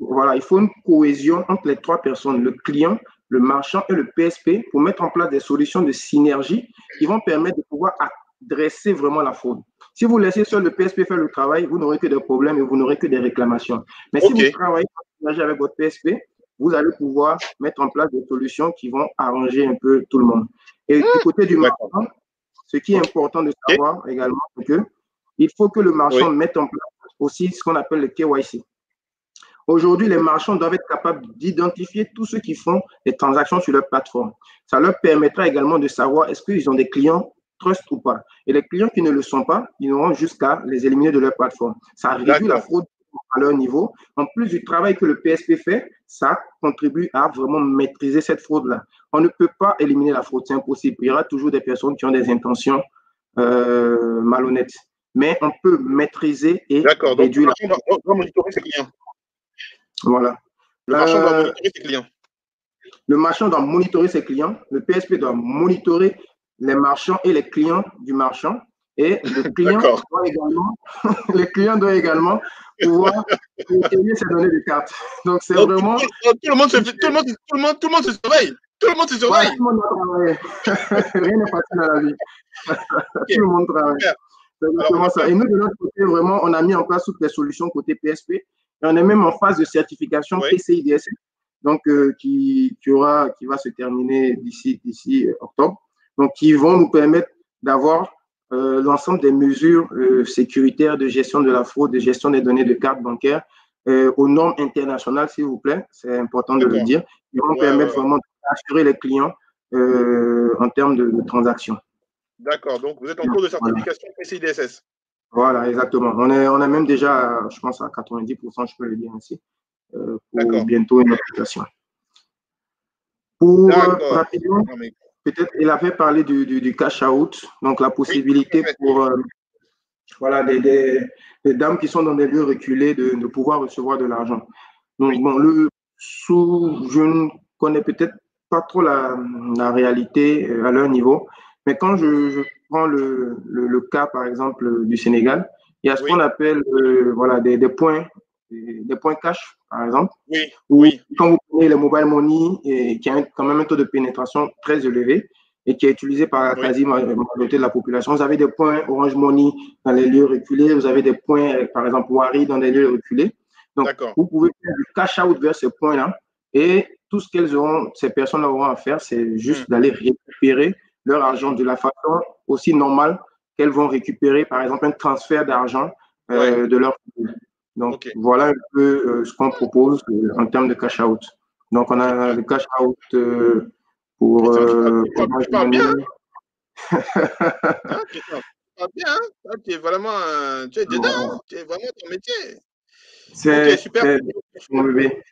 voilà, il faut une cohésion entre les trois personnes, le client, le marchand et le PSP, pour mettre en place des solutions de synergie qui vont permettre de pouvoir adresser vraiment la fraude. Si vous laissez seul le PSP faire le travail, vous n'aurez que des problèmes et vous n'aurez que des réclamations. Mais si vous travaillez avec votre PSP, vous allez pouvoir mettre en place des solutions qui vont arranger un peu tout le monde. Et du côté du marchand, ce qui est important de savoir également, c'est que il faut que le marchand mette en place aussi ce qu'on appelle le KYC. Aujourd'hui, les marchands doivent être capables d'identifier tous ceux qui font des transactions sur leur plateforme. Ça leur permettra également de savoir est-ce qu'ils ont des clients trust ou pas. Et les clients qui ne le sont pas, ils n'auront jusqu'à les éliminer de leur plateforme. Ça réduit la fraude à leur niveau. En plus du travail que le PSP fait, ça contribue à vraiment maîtriser cette fraude-là. On ne peut pas éliminer la fraude, c'est impossible. Il y aura toujours des personnes qui ont des intentions euh, malhonnêtes. Mais on peut maîtriser et D'accord. Donc, réduire la doit monitorer ses clients. Voilà. Le marchand doit Euh, monitorer ses clients. le marchand doit monitorer ses clients, le PSP doit monitorer les marchands et les clients du marchand. Et le client doit également, le client doit également pouvoir payer ses données de carte. Donc, c'est vraiment. tout, tout le monde se, tout, le monde, tout, le monde, tout le monde se surveille. Tout le monde se Ouais, surveille. tout le monde doit travailler. Rien n'est facile dans la vie. Tout le monde travaille. Alors, ça. Et nous, de notre côté, vraiment, on a mis en place toutes les solutions côté PSP. Et on est même en phase de certification. PCI DSS, donc euh, qui, qui, aura, qui va se terminer d'ici d'ici euh, octobre. Donc, qui vont nous permettre d'avoir euh, l'ensemble des mesures euh, sécuritaires de gestion de la fraude, de gestion des données de cartes bancaires euh, aux normes internationales, s'il vous plaît. C'est important de le dire. Ils vont Ouais, permettre ouais, vraiment d'assurer les clients euh, en termes de, de transactions. D'accord. Donc, vous êtes en cours de certification PCI DSS. Voilà, exactement. On est, on est même déjà, je pense, à 90%, je peux le dire ainsi, pour D'accord. bientôt une application. Pour rapidement, peut-être, il avait parlé du, du, du cash out, donc la possibilité pour euh, voilà, des, des, des dames qui sont dans des lieux reculés de, de pouvoir recevoir de l'argent. Donc, bon, le, sous, je ne connais peut-être pas trop la, la réalité euh, à leur niveau, mais quand je, je prends le, le, le cas, par exemple, du Sénégal, il y a ce Oui. qu'on appelle euh, voilà, des, des points, des, points cash, par exemple, Oui, où oui. quand vous prenez le mobile money, et, qui a quand même un taux de pénétration très élevé et qui est utilisé par la Oui. quasi-majorité de la population, vous avez des points Orange Money dans les lieux reculés, vous avez des points, euh, par exemple, Wari dans des lieux reculés. Donc, vous pouvez faire du cash out vers ces points-là et tout ce qu'elles auront, ces personnes auront à faire, c'est juste Hmm. d'aller récupérer leur argent de la façon aussi normale qu'elles vont récupérer, par exemple, un transfert d'argent euh, de leur donc, voilà un peu euh, ce qu'on propose euh, en termes de cash out. Donc, on a le cash out euh, pour. Putain, tu parles- euh, tu parles- pour tu parles bien. Hein, bien. hein. Ah, tu es vraiment, un- tu es dedans. Tu es vraiment ton métier. C'est Ok, super. mon bébé.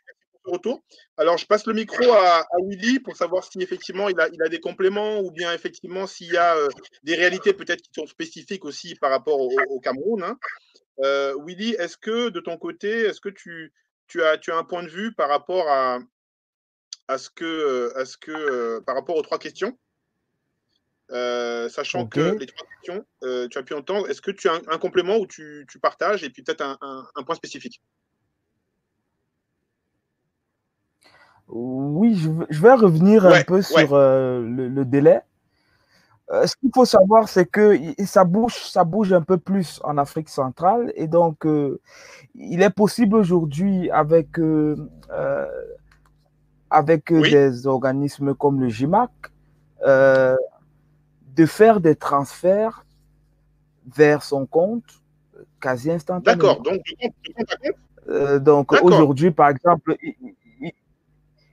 Retour. Alors, je passe le micro à, à Willy pour savoir si effectivement il a, il a des compléments ou bien effectivement s'il y a euh, des réalités peut-être qui sont spécifiques aussi par rapport au, au Cameroun. hein. Euh, Willy, est-ce que de ton côté, est-ce que tu, tu, as, tu as un point de vue par rapport à, à ce que, euh, à ce que par rapport aux trois questions? Euh, sachant que les trois questions, euh, tu as pu entendre, est-ce que tu as un, un complément où tu, tu partages et puis peut-être un, un- un point spécifique? Oui, je, vais- je vais revenir un peu ouais. sur euh, le, le délai. Euh, ce qu'il faut savoir, c'est que ça bouge, ça bouge un peu plus en Afrique centrale. Et donc, euh, il est possible aujourd'hui avec, euh, euh, avec euh, Oui. des organismes comme le GIMAC euh, de faire des transferts vers son compte quasi instantanément. D'accord, donc de compte, de compte à compte? Euh, donc aujourd'hui, par exemple,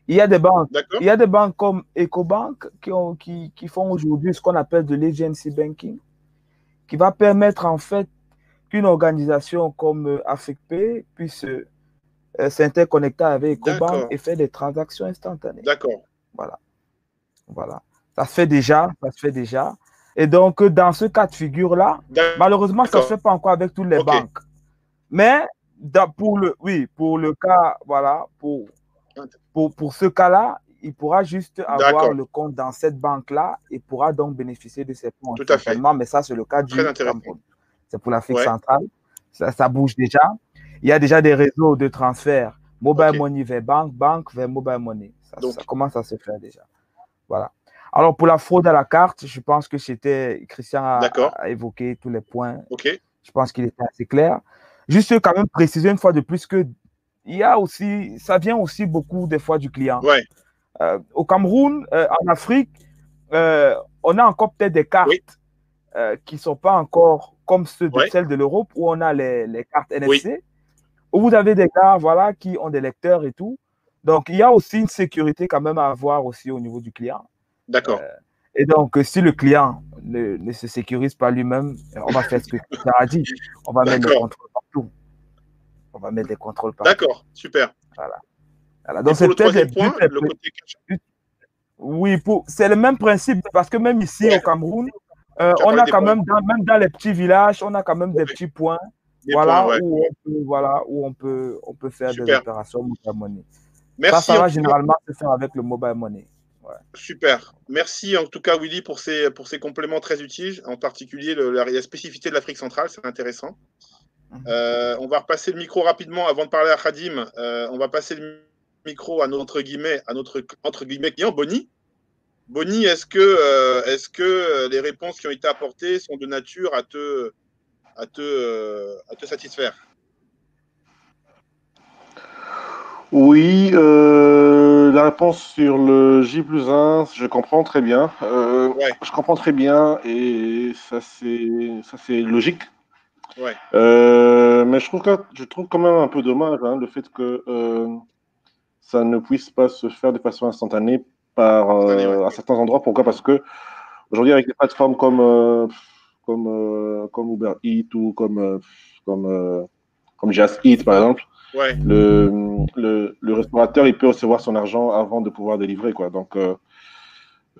il, y a des banques, il y a des banques comme EcoBank qui, ont, qui, qui font aujourd'hui ce qu'on appelle de l'agency banking, qui va permettre en fait qu'une organisation comme euh, AFECP puisse euh, euh, s'interconnecter avec EcoBank et faire des transactions instantanées. D'accord. Voilà. Voilà. Ça se fait déjà, ça se fait déjà. Et donc, dans ce cas de figure-là, malheureusement, ça ne se fait pas encore avec toutes les banques. Mais dans- pour le, oui, pour le cas, voilà, pour, pour, pour ce cas-là, il pourra juste avoir le compte dans cette banque-là et pourra donc bénéficier de ces points. Tout à fait. Mais ça, c'est le cas du Très intéressant. Cameroun. C'est pour l'Afrique Ouais. centrale. Ça, ça bouge déjà. Il y a déjà des réseaux de transfert mobile money vers banque, banque vers mobile money. Ça, Donc- ça commence à se faire déjà. Voilà. Alors, pour la fraude à la carte, je pense que c'était Christian a, a évoqué tous les points. Ok. Je pense qu'il était assez clair. Juste quand même préciser une fois de plus que il y a aussi, ça vient aussi beaucoup des fois du client. Ouais. Euh, au Cameroun, euh, en Afrique, euh, on a encore peut-être des cartes Oui. qui ne sont pas encore comme ceux de, Ouais. celles de l'Europe où on a les, les cartes NFC, où vous avez des gars voilà, qui ont des lecteurs et tout. Donc, il y a aussi une sécurité quand même à avoir aussi au niveau du client. D'accord. Et donc, si le client ne, ne se sécurise pas lui-même, on va faire ce que Christian a dit. On va mettre D'accord. contrôles partout. On va mettre des contrôles partout. D'accord. Super. Voilà. Donc, c'est le peut-être point, le plus- côté. Oui, pour... c'est le même principe parce que même ici Ouais. au Cameroun, euh, on a des quand points. même, dans, même dans les petits villages, on a quand même des petits points, Des voilà, points, ouais. où on peut, voilà, où on peut, on peut faire des Super. opérations mobile money. Merci. ça, ça va généralement se faire avec le mobile money. Super. Merci en tout cas, Willy, pour ces, pour ces compléments très utiles, en particulier le- la, la spécificité de l'Afrique centrale, c'est intéressant. Euh, on va repasser le micro rapidement avant de parler à Khadim. euh, on va passer le micro à notre guillemets, à notre entre guillemets client, Bonnie. Bonnie, est-ce que, euh, est-ce que les réponses qui ont été apportées sont de nature à te, à te, à te satisfaire? Oui, la réponse sur le J plus 1, je comprends très bien. Ouais. Je comprends très bien et ça c'est ça c'est logique. Ouais. Euh, mais je trouve, que, je trouve quand même un peu dommage hein, le fait que euh, ça ne puisse pas se faire de façon instantanée par, euh, à certains endroits. Pourquoi? Parce que aujourd'hui, avec des plateformes comme, comme, comme Uber Eats ou comme, comme, comme Just Eat, par exemple, Ouais. le, le, le restaurateur, il peut recevoir son argent avant de pouvoir délivrer. Quoi. Donc,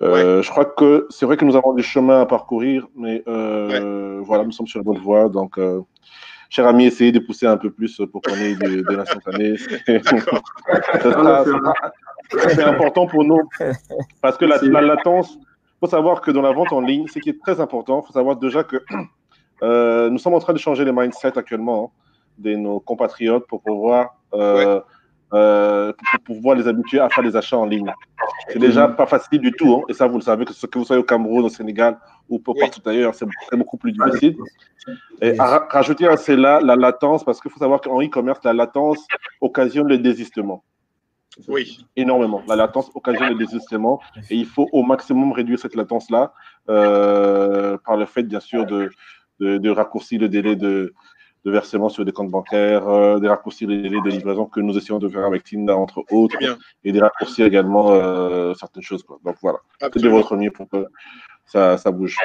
euh, euh, je crois que c'est vrai que nous avons du chemin à parcourir, mais euh, voilà, nous sommes sur la bonne voie. Donc, euh, cher ami, essayez de pousser un peu plus pour qu'on ait de, de l'instantané. Sera- C'est important pour nous parce que la, la latence, il faut savoir que dans la vente en ligne, ce qui est très important, il faut savoir déjà que euh, nous sommes en train de changer les mindsets actuellement hein, de nos compatriotes pour pouvoir, euh, euh, pour, pouvoir les habituer à faire des achats en ligne. C'est déjà pas facile du tout, hein, et ça vous le savez, que ce que vous soyez au Cameroun, au Sénégal ou peu- Oui. partout ailleurs, c'est beaucoup plus difficile. Et à rajouter à cela la latence, parce qu'il faut savoir qu'en e-commerce, la latence occasionne le désistement Oui. énormément. La latence occasionne le désistement et il faut au maximum réduire cette latence-là euh, par le fait, bien sûr, de, de, de raccourcir le délai de, de versement sur des comptes bancaires, euh, de raccourcir le délai de livraison que nous essayons de faire avec Tinda, entre autres, bien. et de raccourcir également euh, certaines choses. Quoi. Donc voilà, faites de votre mieux pour que ça, ça bouge.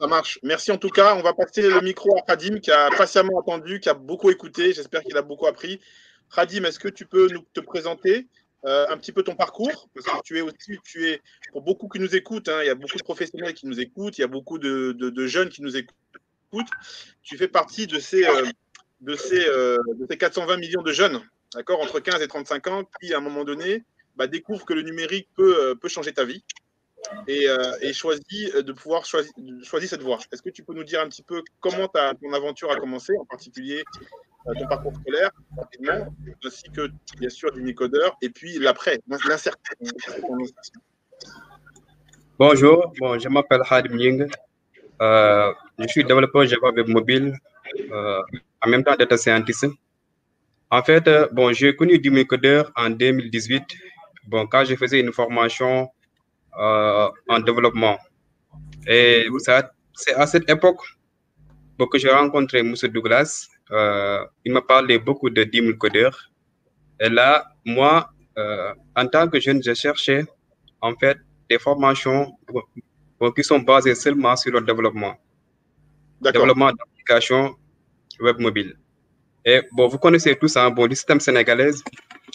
Ça marche. Merci en tout cas. On va passer le micro à Khadim qui a patiemment attendu, qui a beaucoup écouté. J'espère qu'il a beaucoup appris. Khadim, est-ce que tu peux nous te présenter euh, un petit peu ton parcours? Parce que tu es aussi, tu es, pour beaucoup qui nous écoutent, hein, il y a beaucoup de professionnels qui nous écoutent, il y a beaucoup de, de- de jeunes qui nous écoutent. Tu fais partie de ces, euh, de ces, euh, de ces 420 millions de jeunes, d'accord, entre 15 et 35 ans, qui à un moment donné bah, découvrent que le numérique peut, euh, peut changer ta vie et, euh, de pouvoir choisir, cette voie. Est-ce que tu peux nous dire un petit peu comment ta, ton aventure a commencé, en particulier ton parcours scolaire, ainsi que bien sûr du Nicodeur, et puis l'après, l'insertion. Bonjour, bon, je m'appelle Hadim Nying. Euh, je suis développeur Java Web Mobile, euh, en même temps data scientist. En fait, euh, bon, j'ai connu du en 2018, bon, quand je faisais une formation en développement. Et c'est à cette époque que j'ai rencontré M. Douglas. Il m'a parlé beaucoup de 10 000 codeurs. Et là, moi, en tant que jeune, je cherchais en fait des formations bon, qui sont basées seulement sur le développement, développement d'applications web mobile. Et bon, vous connaissez tous, hein, bon, le système sénégalais,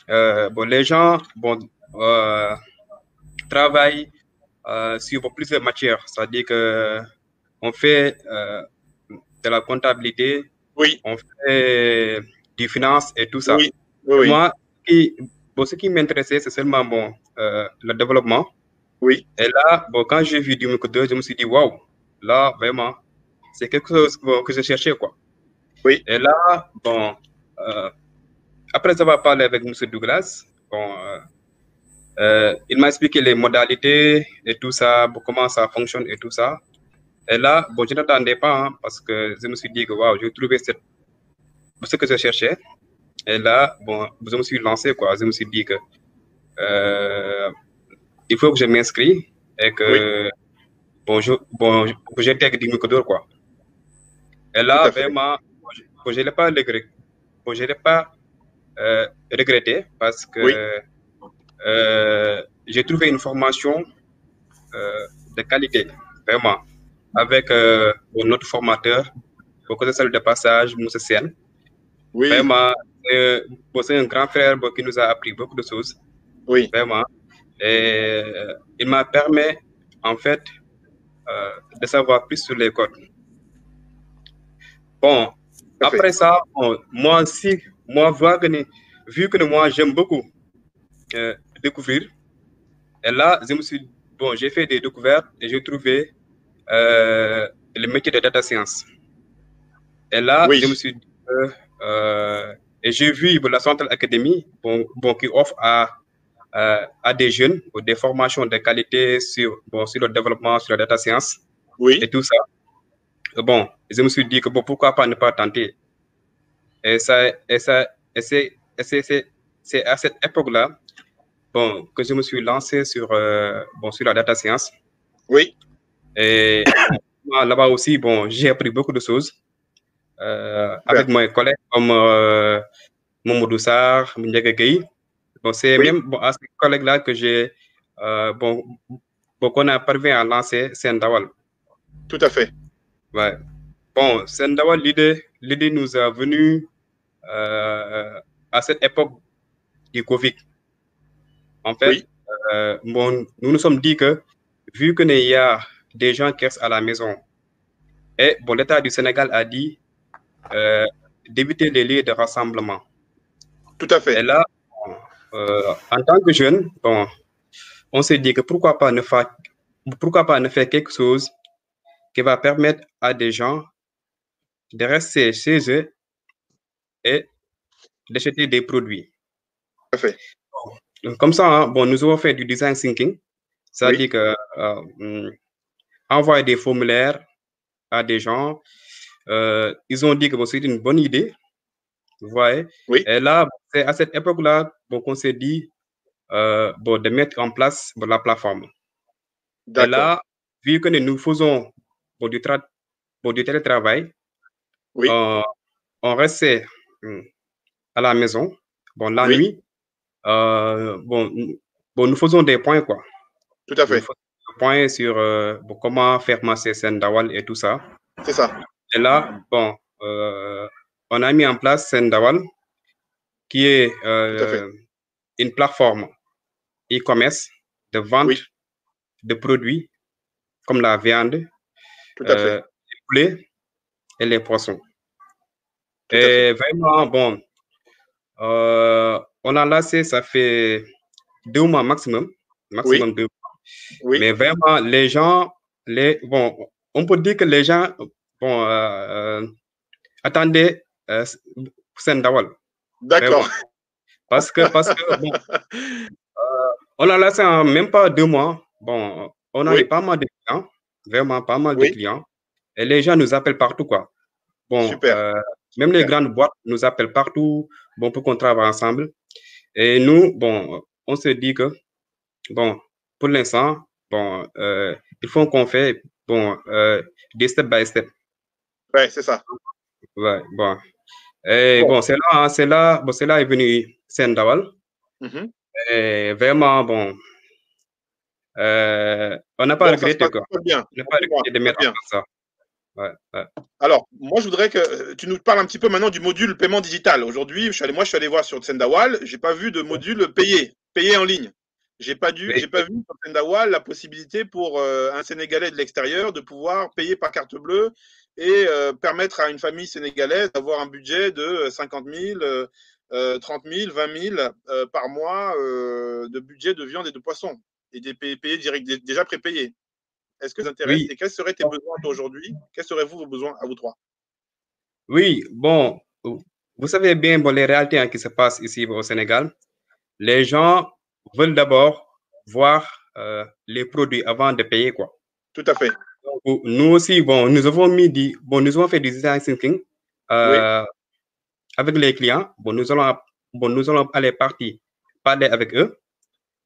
euh, bon, les gens, bon, euh, travaillent euh, sur plusieurs matières. C'est-à-dire que on fait de la comptabilité, Oui, on fait du finance et tout ça. oui, oui, oui. Moi, qui, bon, ce qui m'intéressait, c'est seulement bon, le développement. Oui. Et là, bon, quand j'ai vu Dumico 2, je me suis dit, waouh, là, vraiment, c'est quelque chose bon, que je cherchais, quoi. Oui. Et là, bon, euh, après avoir parlé avec M. Douglas, bon, euh, euh, il m'a expliqué les modalités et tout ça, comment ça fonctionne et tout ça. Et là, bon, je n'attendais pas, hein, parce que je me suis dit que, waouh, j'ai trouvé cette, ce que je cherchais. Et là, bon, je me suis lancé, quoi. Je me suis dit que euh, il faut que je m'inscris et que bon, je, bon, je- que Micodor, quoi. Et là, vraiment, bon, je ne l'ai pas je pas euh, regretté parce que Oui. euh, j'ai trouvé une formation euh, de qualité, vraiment, avec euh, notre formateur, au côté de passage, Moussa Sen. Oui, Vraiment, c'est un grand frère qui nous a appris beaucoup de choses, oui, vraiment. Et euh, il m'a permis, en fait, euh, de savoir plus sur les codes. Bon, après ça, bon, moi aussi, moi, vu que moi, j'aime beaucoup euh, découvrir, et là, je me suis, bon, j'ai fait des découvertes et j'ai trouvé euh, le métier de data science. Et là, Oui. je me suis dit, et j'ai vu la Central Academy, bon, bon, qui offre à, euh, à des jeunes bon, des formations de qualité sur, bon, sur le développement, sur la data science Oui, et tout ça. Bon, je me suis dit que bon, pourquoi pas ne pas tenter. Et ça, et ça, et c'est, à cette époque-là, bon, que je me suis lancé sur, euh, bon, sur la data science. oui, Et là-bas aussi, bon, j'ai appris beaucoup de choses euh, avec mes collègues comme Momodou Sarr, Gueye. Bon, c'est Oui. même bon, à ces collègues-là que j'ai, euh, bon, bon, qu'on a parvenu à lancer Sendawal. tout à fait. Ouais. Bon, Sendawal, l'idée, l'idée nous a venu euh, à cette époque du Covid. En fait, Oui. euh, bon, nous nous sommes dit que vu qu'il y a des gens qui restent à la maison, et bon, l'État du Sénégal a dit euh, d'éviter les lieux de rassemblement. Tout à fait. Et là, en tant que jeune, bon, on s'est dit que pourquoi pas ne faire, pourquoi pas ne faire quelque chose qui va permettre à des gens de rester chez eux et d'acheter des produits. Tout à fait. Donc, Comme ça, hein, bon, nous avons fait du design thinking, c'est-à-dire Oui. que euh, envoyer des formulaires à des gens, euh, ils ont dit que bon, c'est une bonne idée, vous voyez? Oui. Et là, c'est à cette époque-là bon, qu'on s'est dit euh, bon, de mettre en place bon, la plateforme. Et là, vu que nous faisons bon, du, tra- bon, du télétravail, Oui. euh, on restait hum, à la maison. Bon, la Oui. nuit, euh, bon, nous- bon, nous faisons des points, quoi. Tout à fait. des points sur euh, bon, comment faire masser Sendawal et tout ça. C'est ça. Et là, bon, euh, on a mis en place Sendawal, qui est euh, une plateforme e-commerce de vente Oui. de produits comme la viande, Tout à fait. euh, les poulets et les poissons. Tout Et vraiment, bon, euh, on a lancé, ça fait deux mois maximum, maximum deux mois. Oui. Mais vraiment, les gens, les, bon, on peut dire que les gens, bon, euh, attendaient euh, Sendawal. D'accord. Parce que, parce que, bon, euh, on a lancé en même pas deux mois. Bon, on a Oui. eu pas mal de clients, vraiment pas mal Oui. de clients. Et les gens nous appellent partout, quoi. Bon, Super. euh, même les grandes boîtes nous appellent partout, bon, pour qu'on travaille ensemble. Et nous, bon, on se dit que, bon, pour l'instant, bon, euh, il faut qu'on fait, bon, euh, des step by step. Ouais, c'est ça. Ouais, bon. Et Bon. bon, c'est là, hein, c'est là, bon, c'est là est venu Sendawal. Mhm. Et vraiment, bon, euh, on n'a pas Bon, regretté, quoi. bien. On n'a pas regretté de mettre en bien. place ça. Alors, moi, je voudrais que tu nous parles un petit peu maintenant du module paiement digital. Aujourd'hui, moi, je suis allé voir sur Tsendawal, j'ai pas vu de module payé, payé en ligne. J'ai pas dû, j'ai pas vu sur Tsendawal la possibilité pour euh, un Sénégalais de l'extérieur de pouvoir payer par carte bleue et euh, permettre à une famille sénégalaise d'avoir un budget de 50 000, 30 000, 20 000 par mois euh, de budget de viande et de poisson et des payés direct, déjà prépayés. Est-ce que ça t'intéresse et quels seraient tes besoins aujourd'hui? Quels seraient-vous vos besoins à vous trois? Oui, bon, vous savez bien bon, les réalités hein, qui se passent ici au Sénégal. Les gens veulent d'abord voir euh, les produits avant de payer, quoi. Tout à fait. Donc, nous aussi, bon, nous avons mis du, bon, nous avons fait du design thinking euh, avec les clients. Bon, nous allons, bon, nous allons aller partir parler avec eux.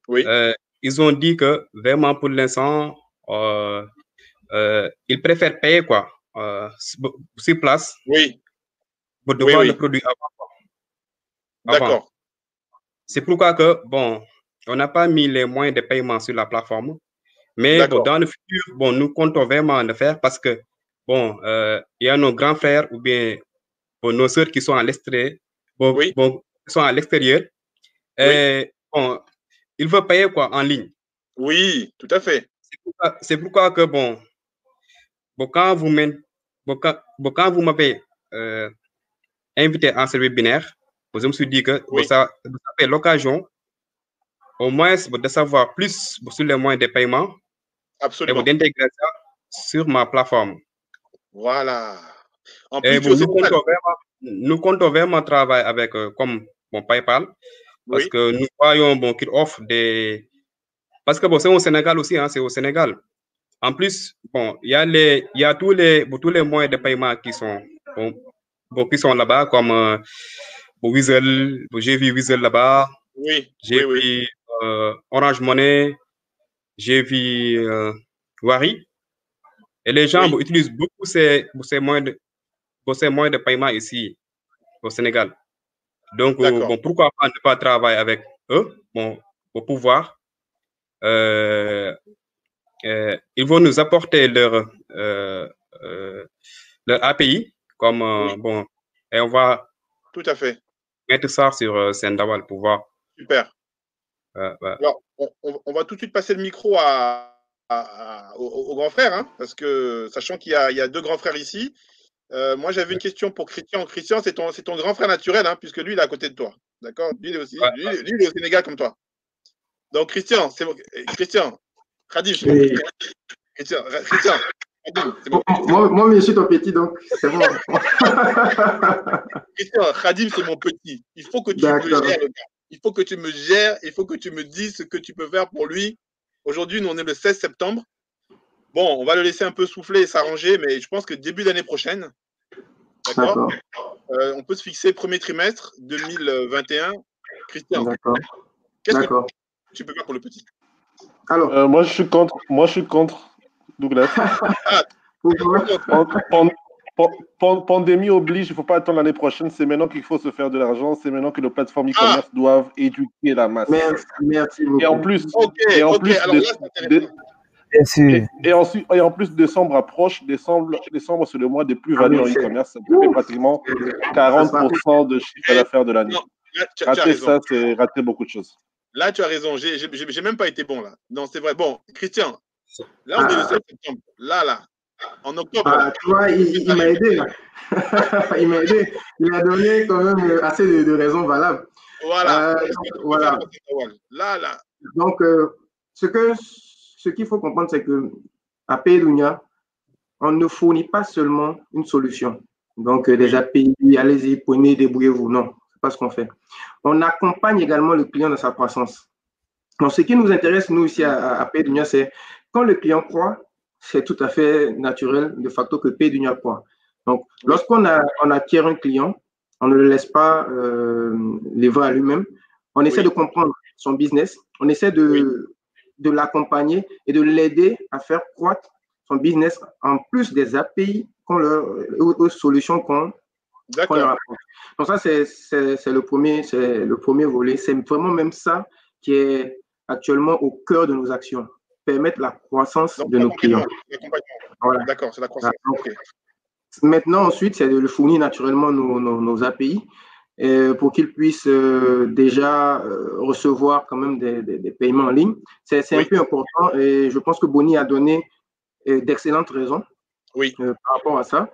Oui. Euh, ils ont dit que vraiment pour l'instant, euh, ils préfèrent payer quoi, sur place. Oui. Pour devoir le produit avant. D'accord. C'est pourquoi que, bon, on n'a pas mis les moyens de paiement sur la plateforme. Mais bon, dans le futur, bon, nous comptons vraiment le faire parce que, bon, il y a nos grands frères ou bien bon, nos sœurs qui sont à l'extérieur, bon, oui. bon, sont à l'extérieur. Bon, ils veulent payer quoi en ligne. Oui, tout à fait. C'est pourquoi, que, bon, bon quand vous m'avez euh, invité à ce webinaire, je me suis dit que oui. ça, ça fait l'occasion au moins de savoir plus sur les moyens de paiement Absolument. et d'intégrer ça sur ma plateforme. Voilà. En et plus, bon, nous, comptons vraiment, nous comptons vraiment travailler avec euh, comme bon, PayPal parce oui. que nous voyons bon, qu'ils offrent des. Parce que bon, c'est au Sénégal aussi, hein, c'est au Sénégal. En plus, bon, il y a les, il y a tous les, tous les moyens de paiement qui sont, bon, bon qui sont là-bas, comme euh, Weasel, j'ai vu Weasel là-bas. Oui. J'ai oui, vu euh, Orange Money, j'ai vu euh, Wari. Et les gens utilisent beaucoup ces, ces moyens de, ces moyens de paiement ici au Sénégal. Donc, euh, bon, pourquoi pas ne pas travailler avec eux bon, pour pouvoir? Euh, ils vont nous apporter leur, leur API, comme Oui. bon, et on va Tout à fait. mettre ça sur Sendawal pour voir. Super. Euh, ouais. Alors, on, on- on va tout de suite passer le micro à, à- à- au, au grand frère, hein, parce que sachant qu'il y a, il y a deux grands frères ici, euh, moi j'avais une question pour Christian. Christian, c'est ton, grand frère naturel, hein, puisque lui, il est à côté de toi. D'accord? Lui, lui, lui, il est au Sénégal comme toi. Donc, Christian, c'est bon. eh, Christian, Oui. petit. Christian, Christian. Moi, moi, je suis ton petit, donc c'est bon. Christian, Khadim, c'est mon petit. Il faut que tu gères, le gars. Il faut que tu me gères, il faut que tu me dises ce que tu peux faire pour lui. Aujourd'hui, nous, on est le 16 septembre. Bon, on va le laisser un peu souffler et s'arranger, mais je pense que début d'année prochaine, d'accord, euh, on peut se fixer premier trimestre 2021. Christian, D'accord. qu'est-ce que D'accord. tu peux faire pour le petit? Alors, Euh, moi, je suis contre. Moi, je suis contre, Douglas. pan- pandémie oblige, il ne faut pas attendre l'année prochaine. C'est maintenant qu'il faut se faire de l'argent. C'est maintenant que les plateformes e-commerce doivent éduquer la masse. Merci, merci beaucoup. Et en plus, et en plus alors de- là, et, ensuite, et en plus, décembre approche. Décembre, décembre c'est le mois des plus-values Ah en e-commerce. Ça fait pratiquement 40% de chiffre d'affaires de l'année. Non, là, tu, tu as Rater raison. ça, c'est rater beaucoup de choses. Là, tu as raison. J'ai- même pas été bon là. Non, c'est vrai. Bon, Christian, là, on est le Ah. 16 septembre. Là, là, en octobre. Ah, tu vois, il, il m'a aidé là. il m'a aidé. Il a donné quand même euh, assez de, de raisons valables. Voilà. Euh, voilà. Là, là. Donc, euh, ce que ce qu'il faut comprendre, c'est que à Pédunia, on ne fournit pas seulement une solution. Donc, euh, des API, allez-y, prenez, débrouillez-vous. Non, c'est pas ce qu'on fait. On accompagne également le client dans sa croissance. Donc, ce qui nous intéresse, nous, ici à, à Pédunia, c'est quand le client croit, c'est tout à fait naturel de facto que Pédunia croit. Donc, lorsqu'on a, on acquiert un client, on ne le laisse pas euh, livrer à lui-même. On essaie Oui. de comprendre son business, on essaie de, Oui. de l'accompagner et de l'aider à faire croître son business en plus des API qu'on leur, aux, aux solutions qu'on leur apporte. Donc ça, c'est- le premier, c'est le premier volet. C'est vraiment même ça qui est actuellement au cœur de nos actions. Permettre la croissance de nos clients. Voilà. D'accord, c'est la croissance. Maintenant, ensuite, c'est de fournir naturellement nos, nos, API euh, pour qu'ils puissent euh, déjà euh, recevoir quand même des, des, paiements en ligne. C'est un peu important et je pense que Bonnie a donné d'excellentes raisons oui. par rapport à ça.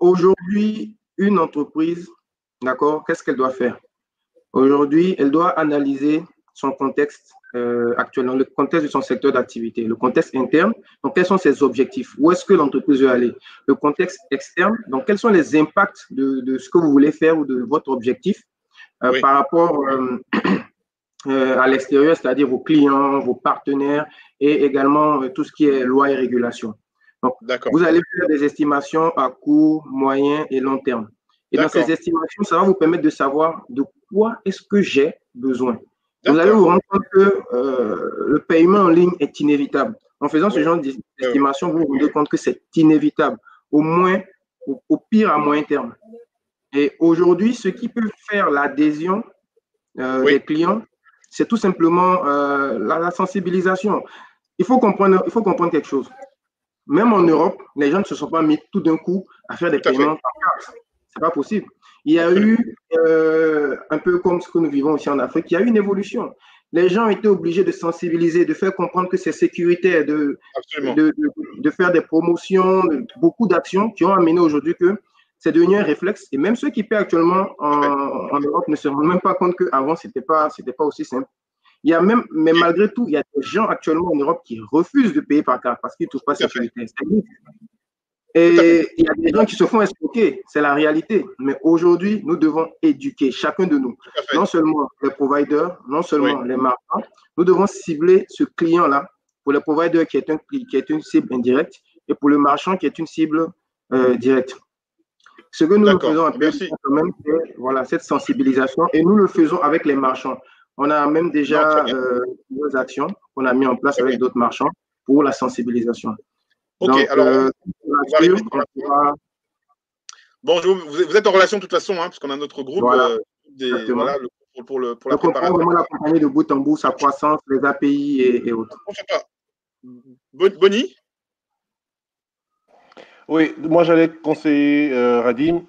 Aujourd'hui, une entreprise, d'accord, qu'est-ce qu'elle doit faire? Aujourd'hui, elle doit analyser son contexte euh, actuel, le contexte de son secteur d'activité, le contexte interne, donc quels sont ses objectifs, où est-ce que l'entreprise veut aller, le contexte externe, donc quels sont les impacts de, de ce que vous voulez faire ou de votre objectif euh, par rapport euh, euh, à l'extérieur, c'est-à-dire vos clients, vos partenaires et également tout ce qui est loi et régulation? Donc, vous allez faire des estimations à court, moyen et long terme. Et dans ces estimations, ça va vous permettre de savoir de quoi est-ce que j'ai besoin. Vous allez vous rendre compte que euh, le paiement en ligne est inévitable. En faisant ce genre d'estimation, vous vous rendez compte que c'est inévitable, au moins, au, pire à moyen terme. Et aujourd'hui, ce qui peut faire l'adhésion euh, des clients, c'est tout simplement euh, la, sensibilisation. Il faut, comprendre, il faut comprendre quelque chose. Même en Europe, les gens ne se sont pas mis tout d'un coup à faire des paiements par carte. Ce n'est pas possible. Il y a eu, euh, un peu comme ce que nous vivons aussi en Afrique, il y a eu une évolution. Les gens ont été obligés de sensibiliser, de faire comprendre que c'est sécuritaire, de, de, de, faire des promotions, beaucoup d'actions qui ont amené aujourd'hui que c'est devenu un réflexe. Et même ceux qui paient actuellement en, en Europe ne se rendent même pas compte qu'avant, ce n'était pas, pas aussi simple. Il y a même, mais malgré tout, il y a des gens actuellement en Europe qui refusent de payer par carte parce qu'ils ne trouvent pas sécurité. Et il y a des gens qui se font escroquer, c'est la réalité. Mais aujourd'hui, nous devons éduquer chacun de nous, non seulement les providers, non seulement les marchands, nous devons cibler ce client-là pour le provider qui est, un, qui est une cible indirecte et pour le marchand qui est une cible euh, directe. Ce que nous, nous faisons un peu, même, c'est voilà, cette sensibilisation et nous le faisons avec les marchands. On a même déjà euh, des actions qu'on a mis en place avec d'autres marchands pour la sensibilisation. Ok, alors euh, Bonjour, vous êtes en relation de toute façon, hein, parce qu'on a notre groupe euh, voilà, pour, le, pour la préparation. vraiment l'accompagner de bout en bout, sa croissance, les API et, autres. Bonnie? Oui, moi j'allais conseiller euh, Radim,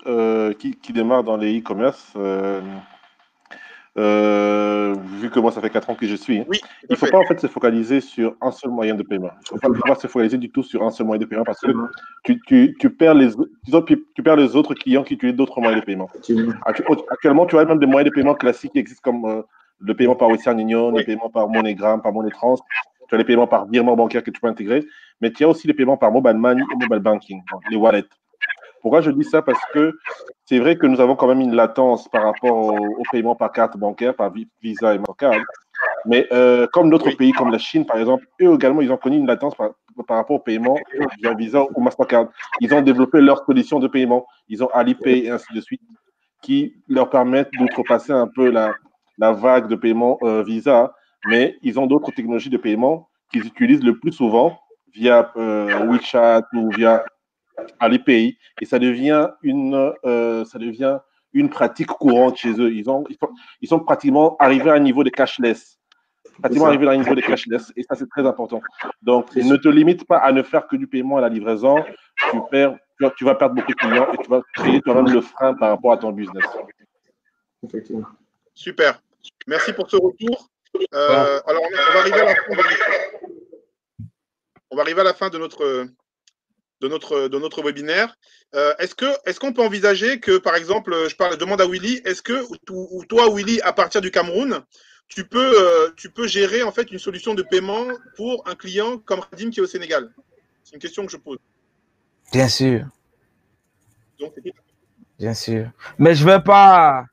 qui, qui, démarre dans les e-commerce. Euh, vu que moi, ça fait 4 ans que je suis, oui, il ne faut pas en fait se focaliser sur un seul moyen de paiement. Il ne faut pas, se focaliser du tout sur un seul moyen de paiement parce que tu, tu, tu perds, les, tu, perds les autres clients qui utilisent d'autres moyens de paiement. Actuellement, tu as même des moyens de paiement classiques qui existent comme euh, le paiement par Western Union, le paiement par MoneyGram, par MoneyTrans. Tu as les paiements par virement bancaire que tu peux intégrer, mais tu as aussi les paiements par mobile money et mobile banking, les wallets. Pourquoi je dis ça? Parce que c'est vrai que nous avons quand même une latence par rapport au, paiement par carte bancaire, par Visa et Mastercard. Mais euh, comme d'autres pays, comme la Chine, par exemple, eux également, ils ont connu une latence par, rapport au paiement via Visa ou Mastercard. Ils ont développé leur solution de paiement. Ils ont Alipay et ainsi de suite, qui leur permettent d'outrepasser un peu la, la, vague de paiement euh, Visa. Mais ils ont d'autres technologies de paiement qu'ils utilisent le plus souvent via euh, WeChat ou via à les pays et ça devient une, euh, ça devient une pratique courante chez eux. Ils, ont, ils, sont, pratiquement arrivés à un niveau de cashless. Pratiquement arrivés à un niveau de cashless et ça, c'est très important. Donc, ne te limite pas à ne faire que du paiement à la livraison. Tu, perds, tu, vas perdre beaucoup de clients et tu vas créer toi-même le frein par rapport à ton business. Effectivement. Super. Merci pour ce retour. Euh, alors, on va arriver à la fin de, on va arriver à la fin de notre de notre, de notre webinaire. Euh, est-ce que est-ce qu'on peut envisager que, par exemple, je parle, je demande à Willy, est-ce que ou, toi, Willy, à partir du Cameroun, tu peux, euh, tu peux gérer en fait une solution de paiement pour un client comme Radim qui est au Sénégal? C'est une question que je pose. Bien sûr. Bien sûr. Mais je ne veux pas.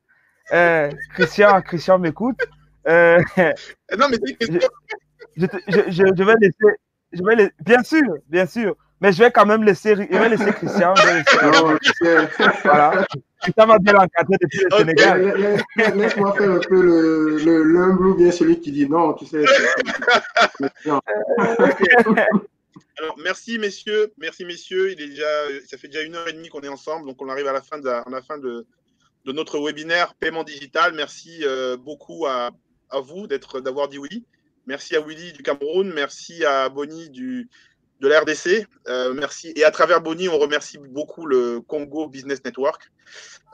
Euh, Christian, Christian m'écoute. non, mais c'est une question. Je, je, je, vais laisser. Je vais Bien sûr, bien sûr. Mais je vais quand même laisser, je vais laisser Christian. voilà. Christian va bien l'encadrer depuis le Sénégal. Laisse-moi faire un peu le, le l'humble ou bien celui qui dit non, tu sais. Alors, merci messieurs, merci messieurs. Il est déjà, ça fait déjà une heure et demie qu'on est ensemble, donc on arrive à la fin de, à la fin de, de notre webinaire paiement digital. Merci euh, beaucoup à, à vous d'être, d'avoir dit oui. Merci à Willy du Cameroun. Merci à Bonnie du, de la RDC. Euh, merci. Et à travers Bonnie, on remercie beaucoup le Congo Business Network.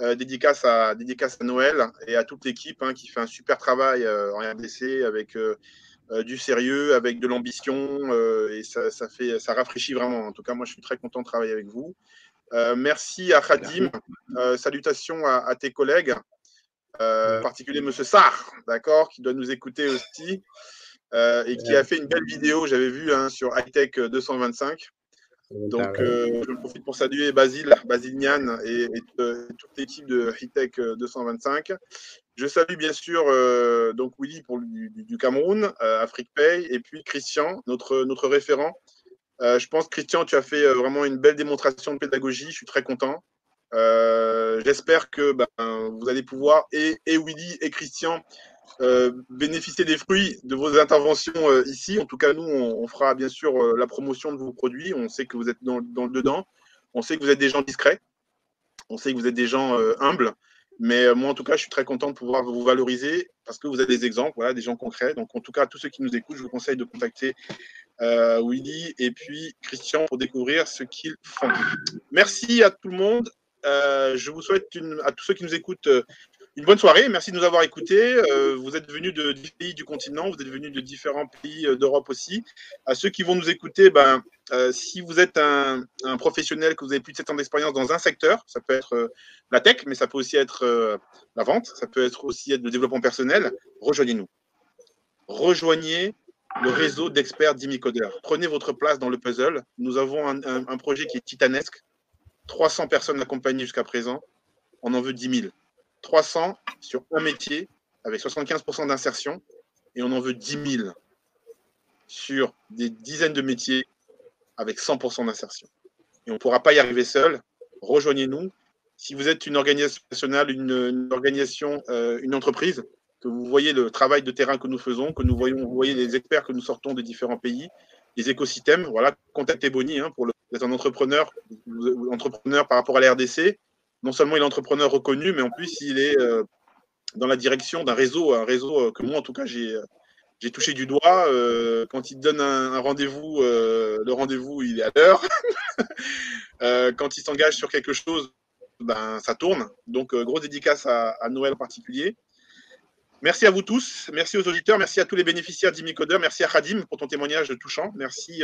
Euh, dédicace, à, dédicace à Noël et à toute l'équipe hein, qui fait un super travail euh, en RDC avec du sérieux, avec de l'ambition. et ça, ça, fait, ça rafraîchit vraiment. En tout cas, moi, je suis très content de travailler avec vous. merci à Khadim. salutations à, à, tes collègues, en particulier M. Sarr, d'accord, qui doit nous écouter aussi. Euh, et qui a fait une belle vidéo, j'avais vu hein, sur Hightech 225. Donc, euh, je profite pour saluer Basile, Basile Nian et, euh, toute l'équipe de Hightech 225. Je salue bien sûr donc Willy pour du, du Cameroun, Afrique Pay, et puis Christian, notre, notre référent. je pense, Christian, tu as fait vraiment une belle démonstration de pédagogie. Je suis très content. J'espère que ben, vous allez pouvoir, et, et Willy et Christian, euh, bénéficier des fruits de vos interventions euh, ici. En tout cas, nous, on, fera bien sûr euh, la promotion de vos produits. On sait que vous êtes dans, le dedans. On sait que vous êtes des gens discrets. On sait que vous êtes des gens humbles. Mais moi, en tout cas, je suis très content de pouvoir vous valoriser parce que vous êtes des exemples, voilà, des gens concrets. Donc, en tout cas, à tous ceux qui nous écoutent, je vous conseille de contacter Willy et puis Christian pour découvrir ce qu'ils font. Merci à tout le monde. je vous souhaite à tous ceux qui nous écoutent une bonne soirée. Merci de nous avoir écoutés. Euh, vous êtes venus de, pays du continent, vous êtes venus de différents pays euh, d'Europe aussi. À ceux qui vont nous écouter, ben, euh, si vous êtes un, professionnel, que vous avez plus de 7 ans d'expérience dans un secteur, ça peut être la tech, mais ça peut aussi être la vente, ça peut être aussi être le développement personnel, rejoignez-nous. Rejoignez le réseau d'experts d'Imicodeur. Prenez votre place dans le puzzle. Nous avons un, un projet qui est titanesque. 300 personnes accompagnées jusqu'à présent. On en veut 10 000. 300 sur un métier avec 75% d'insertion et on en veut 10 000 sur des dizaines de métiers avec 100% d'insertion. Et on ne pourra pas y arriver seul. Rejoignez-nous. Si vous êtes une organisation nationale, une, organisation, euh, une entreprise, que vous voyez le travail de terrain que nous faisons, que nous voyons, vous voyez les experts que nous sortons des différents pays, les écosystèmes, voilà, contactez Bonnie hein, pour le, être un entrepreneur, entrepreneur par rapport à la RDC, non seulement il est entrepreneur reconnu, mais en plus il est euh, dans la direction d'un réseau, un réseau euh, que moi en tout cas j'ai j'ai touché du doigt. Euh, quand il donne un, rendez-vous, le rendez-vous il est à l'heure. quand il s'engage sur quelque chose, ben ça tourne. Donc grosse dédicace à, Noël en particulier. Merci à vous tous, merci aux auditeurs, merci à tous les bénéficiaires d'Imicodeur, merci à Khadim pour ton témoignage touchant, merci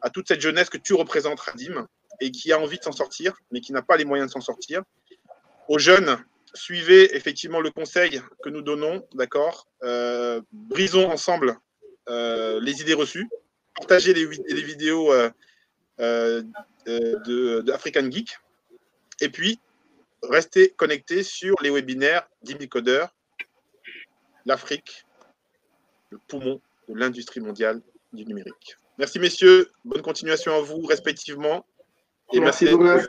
à toute cette jeunesse que tu représentes, Khadim et qui a envie de s'en sortir, mais qui n'a pas les moyens de s'en sortir. Aux jeunes, suivez effectivement le conseil que nous donnons, d'accord euh, Brisons ensemble euh, les idées reçues, partagez les, vidéos euh, de, African Geek, et puis restez connectés sur les webinaires d'Imicodeur, l'Afrique, le poumon de l'industrie mondiale du numérique. Merci messieurs, bonne continuation à vous respectivement. Merci, Douglas.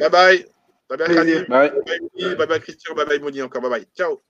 Bye bye. Bye bye, Bye bye, bye, bye Christian. Bye bye, Moni encore. Bye bye. Ciao.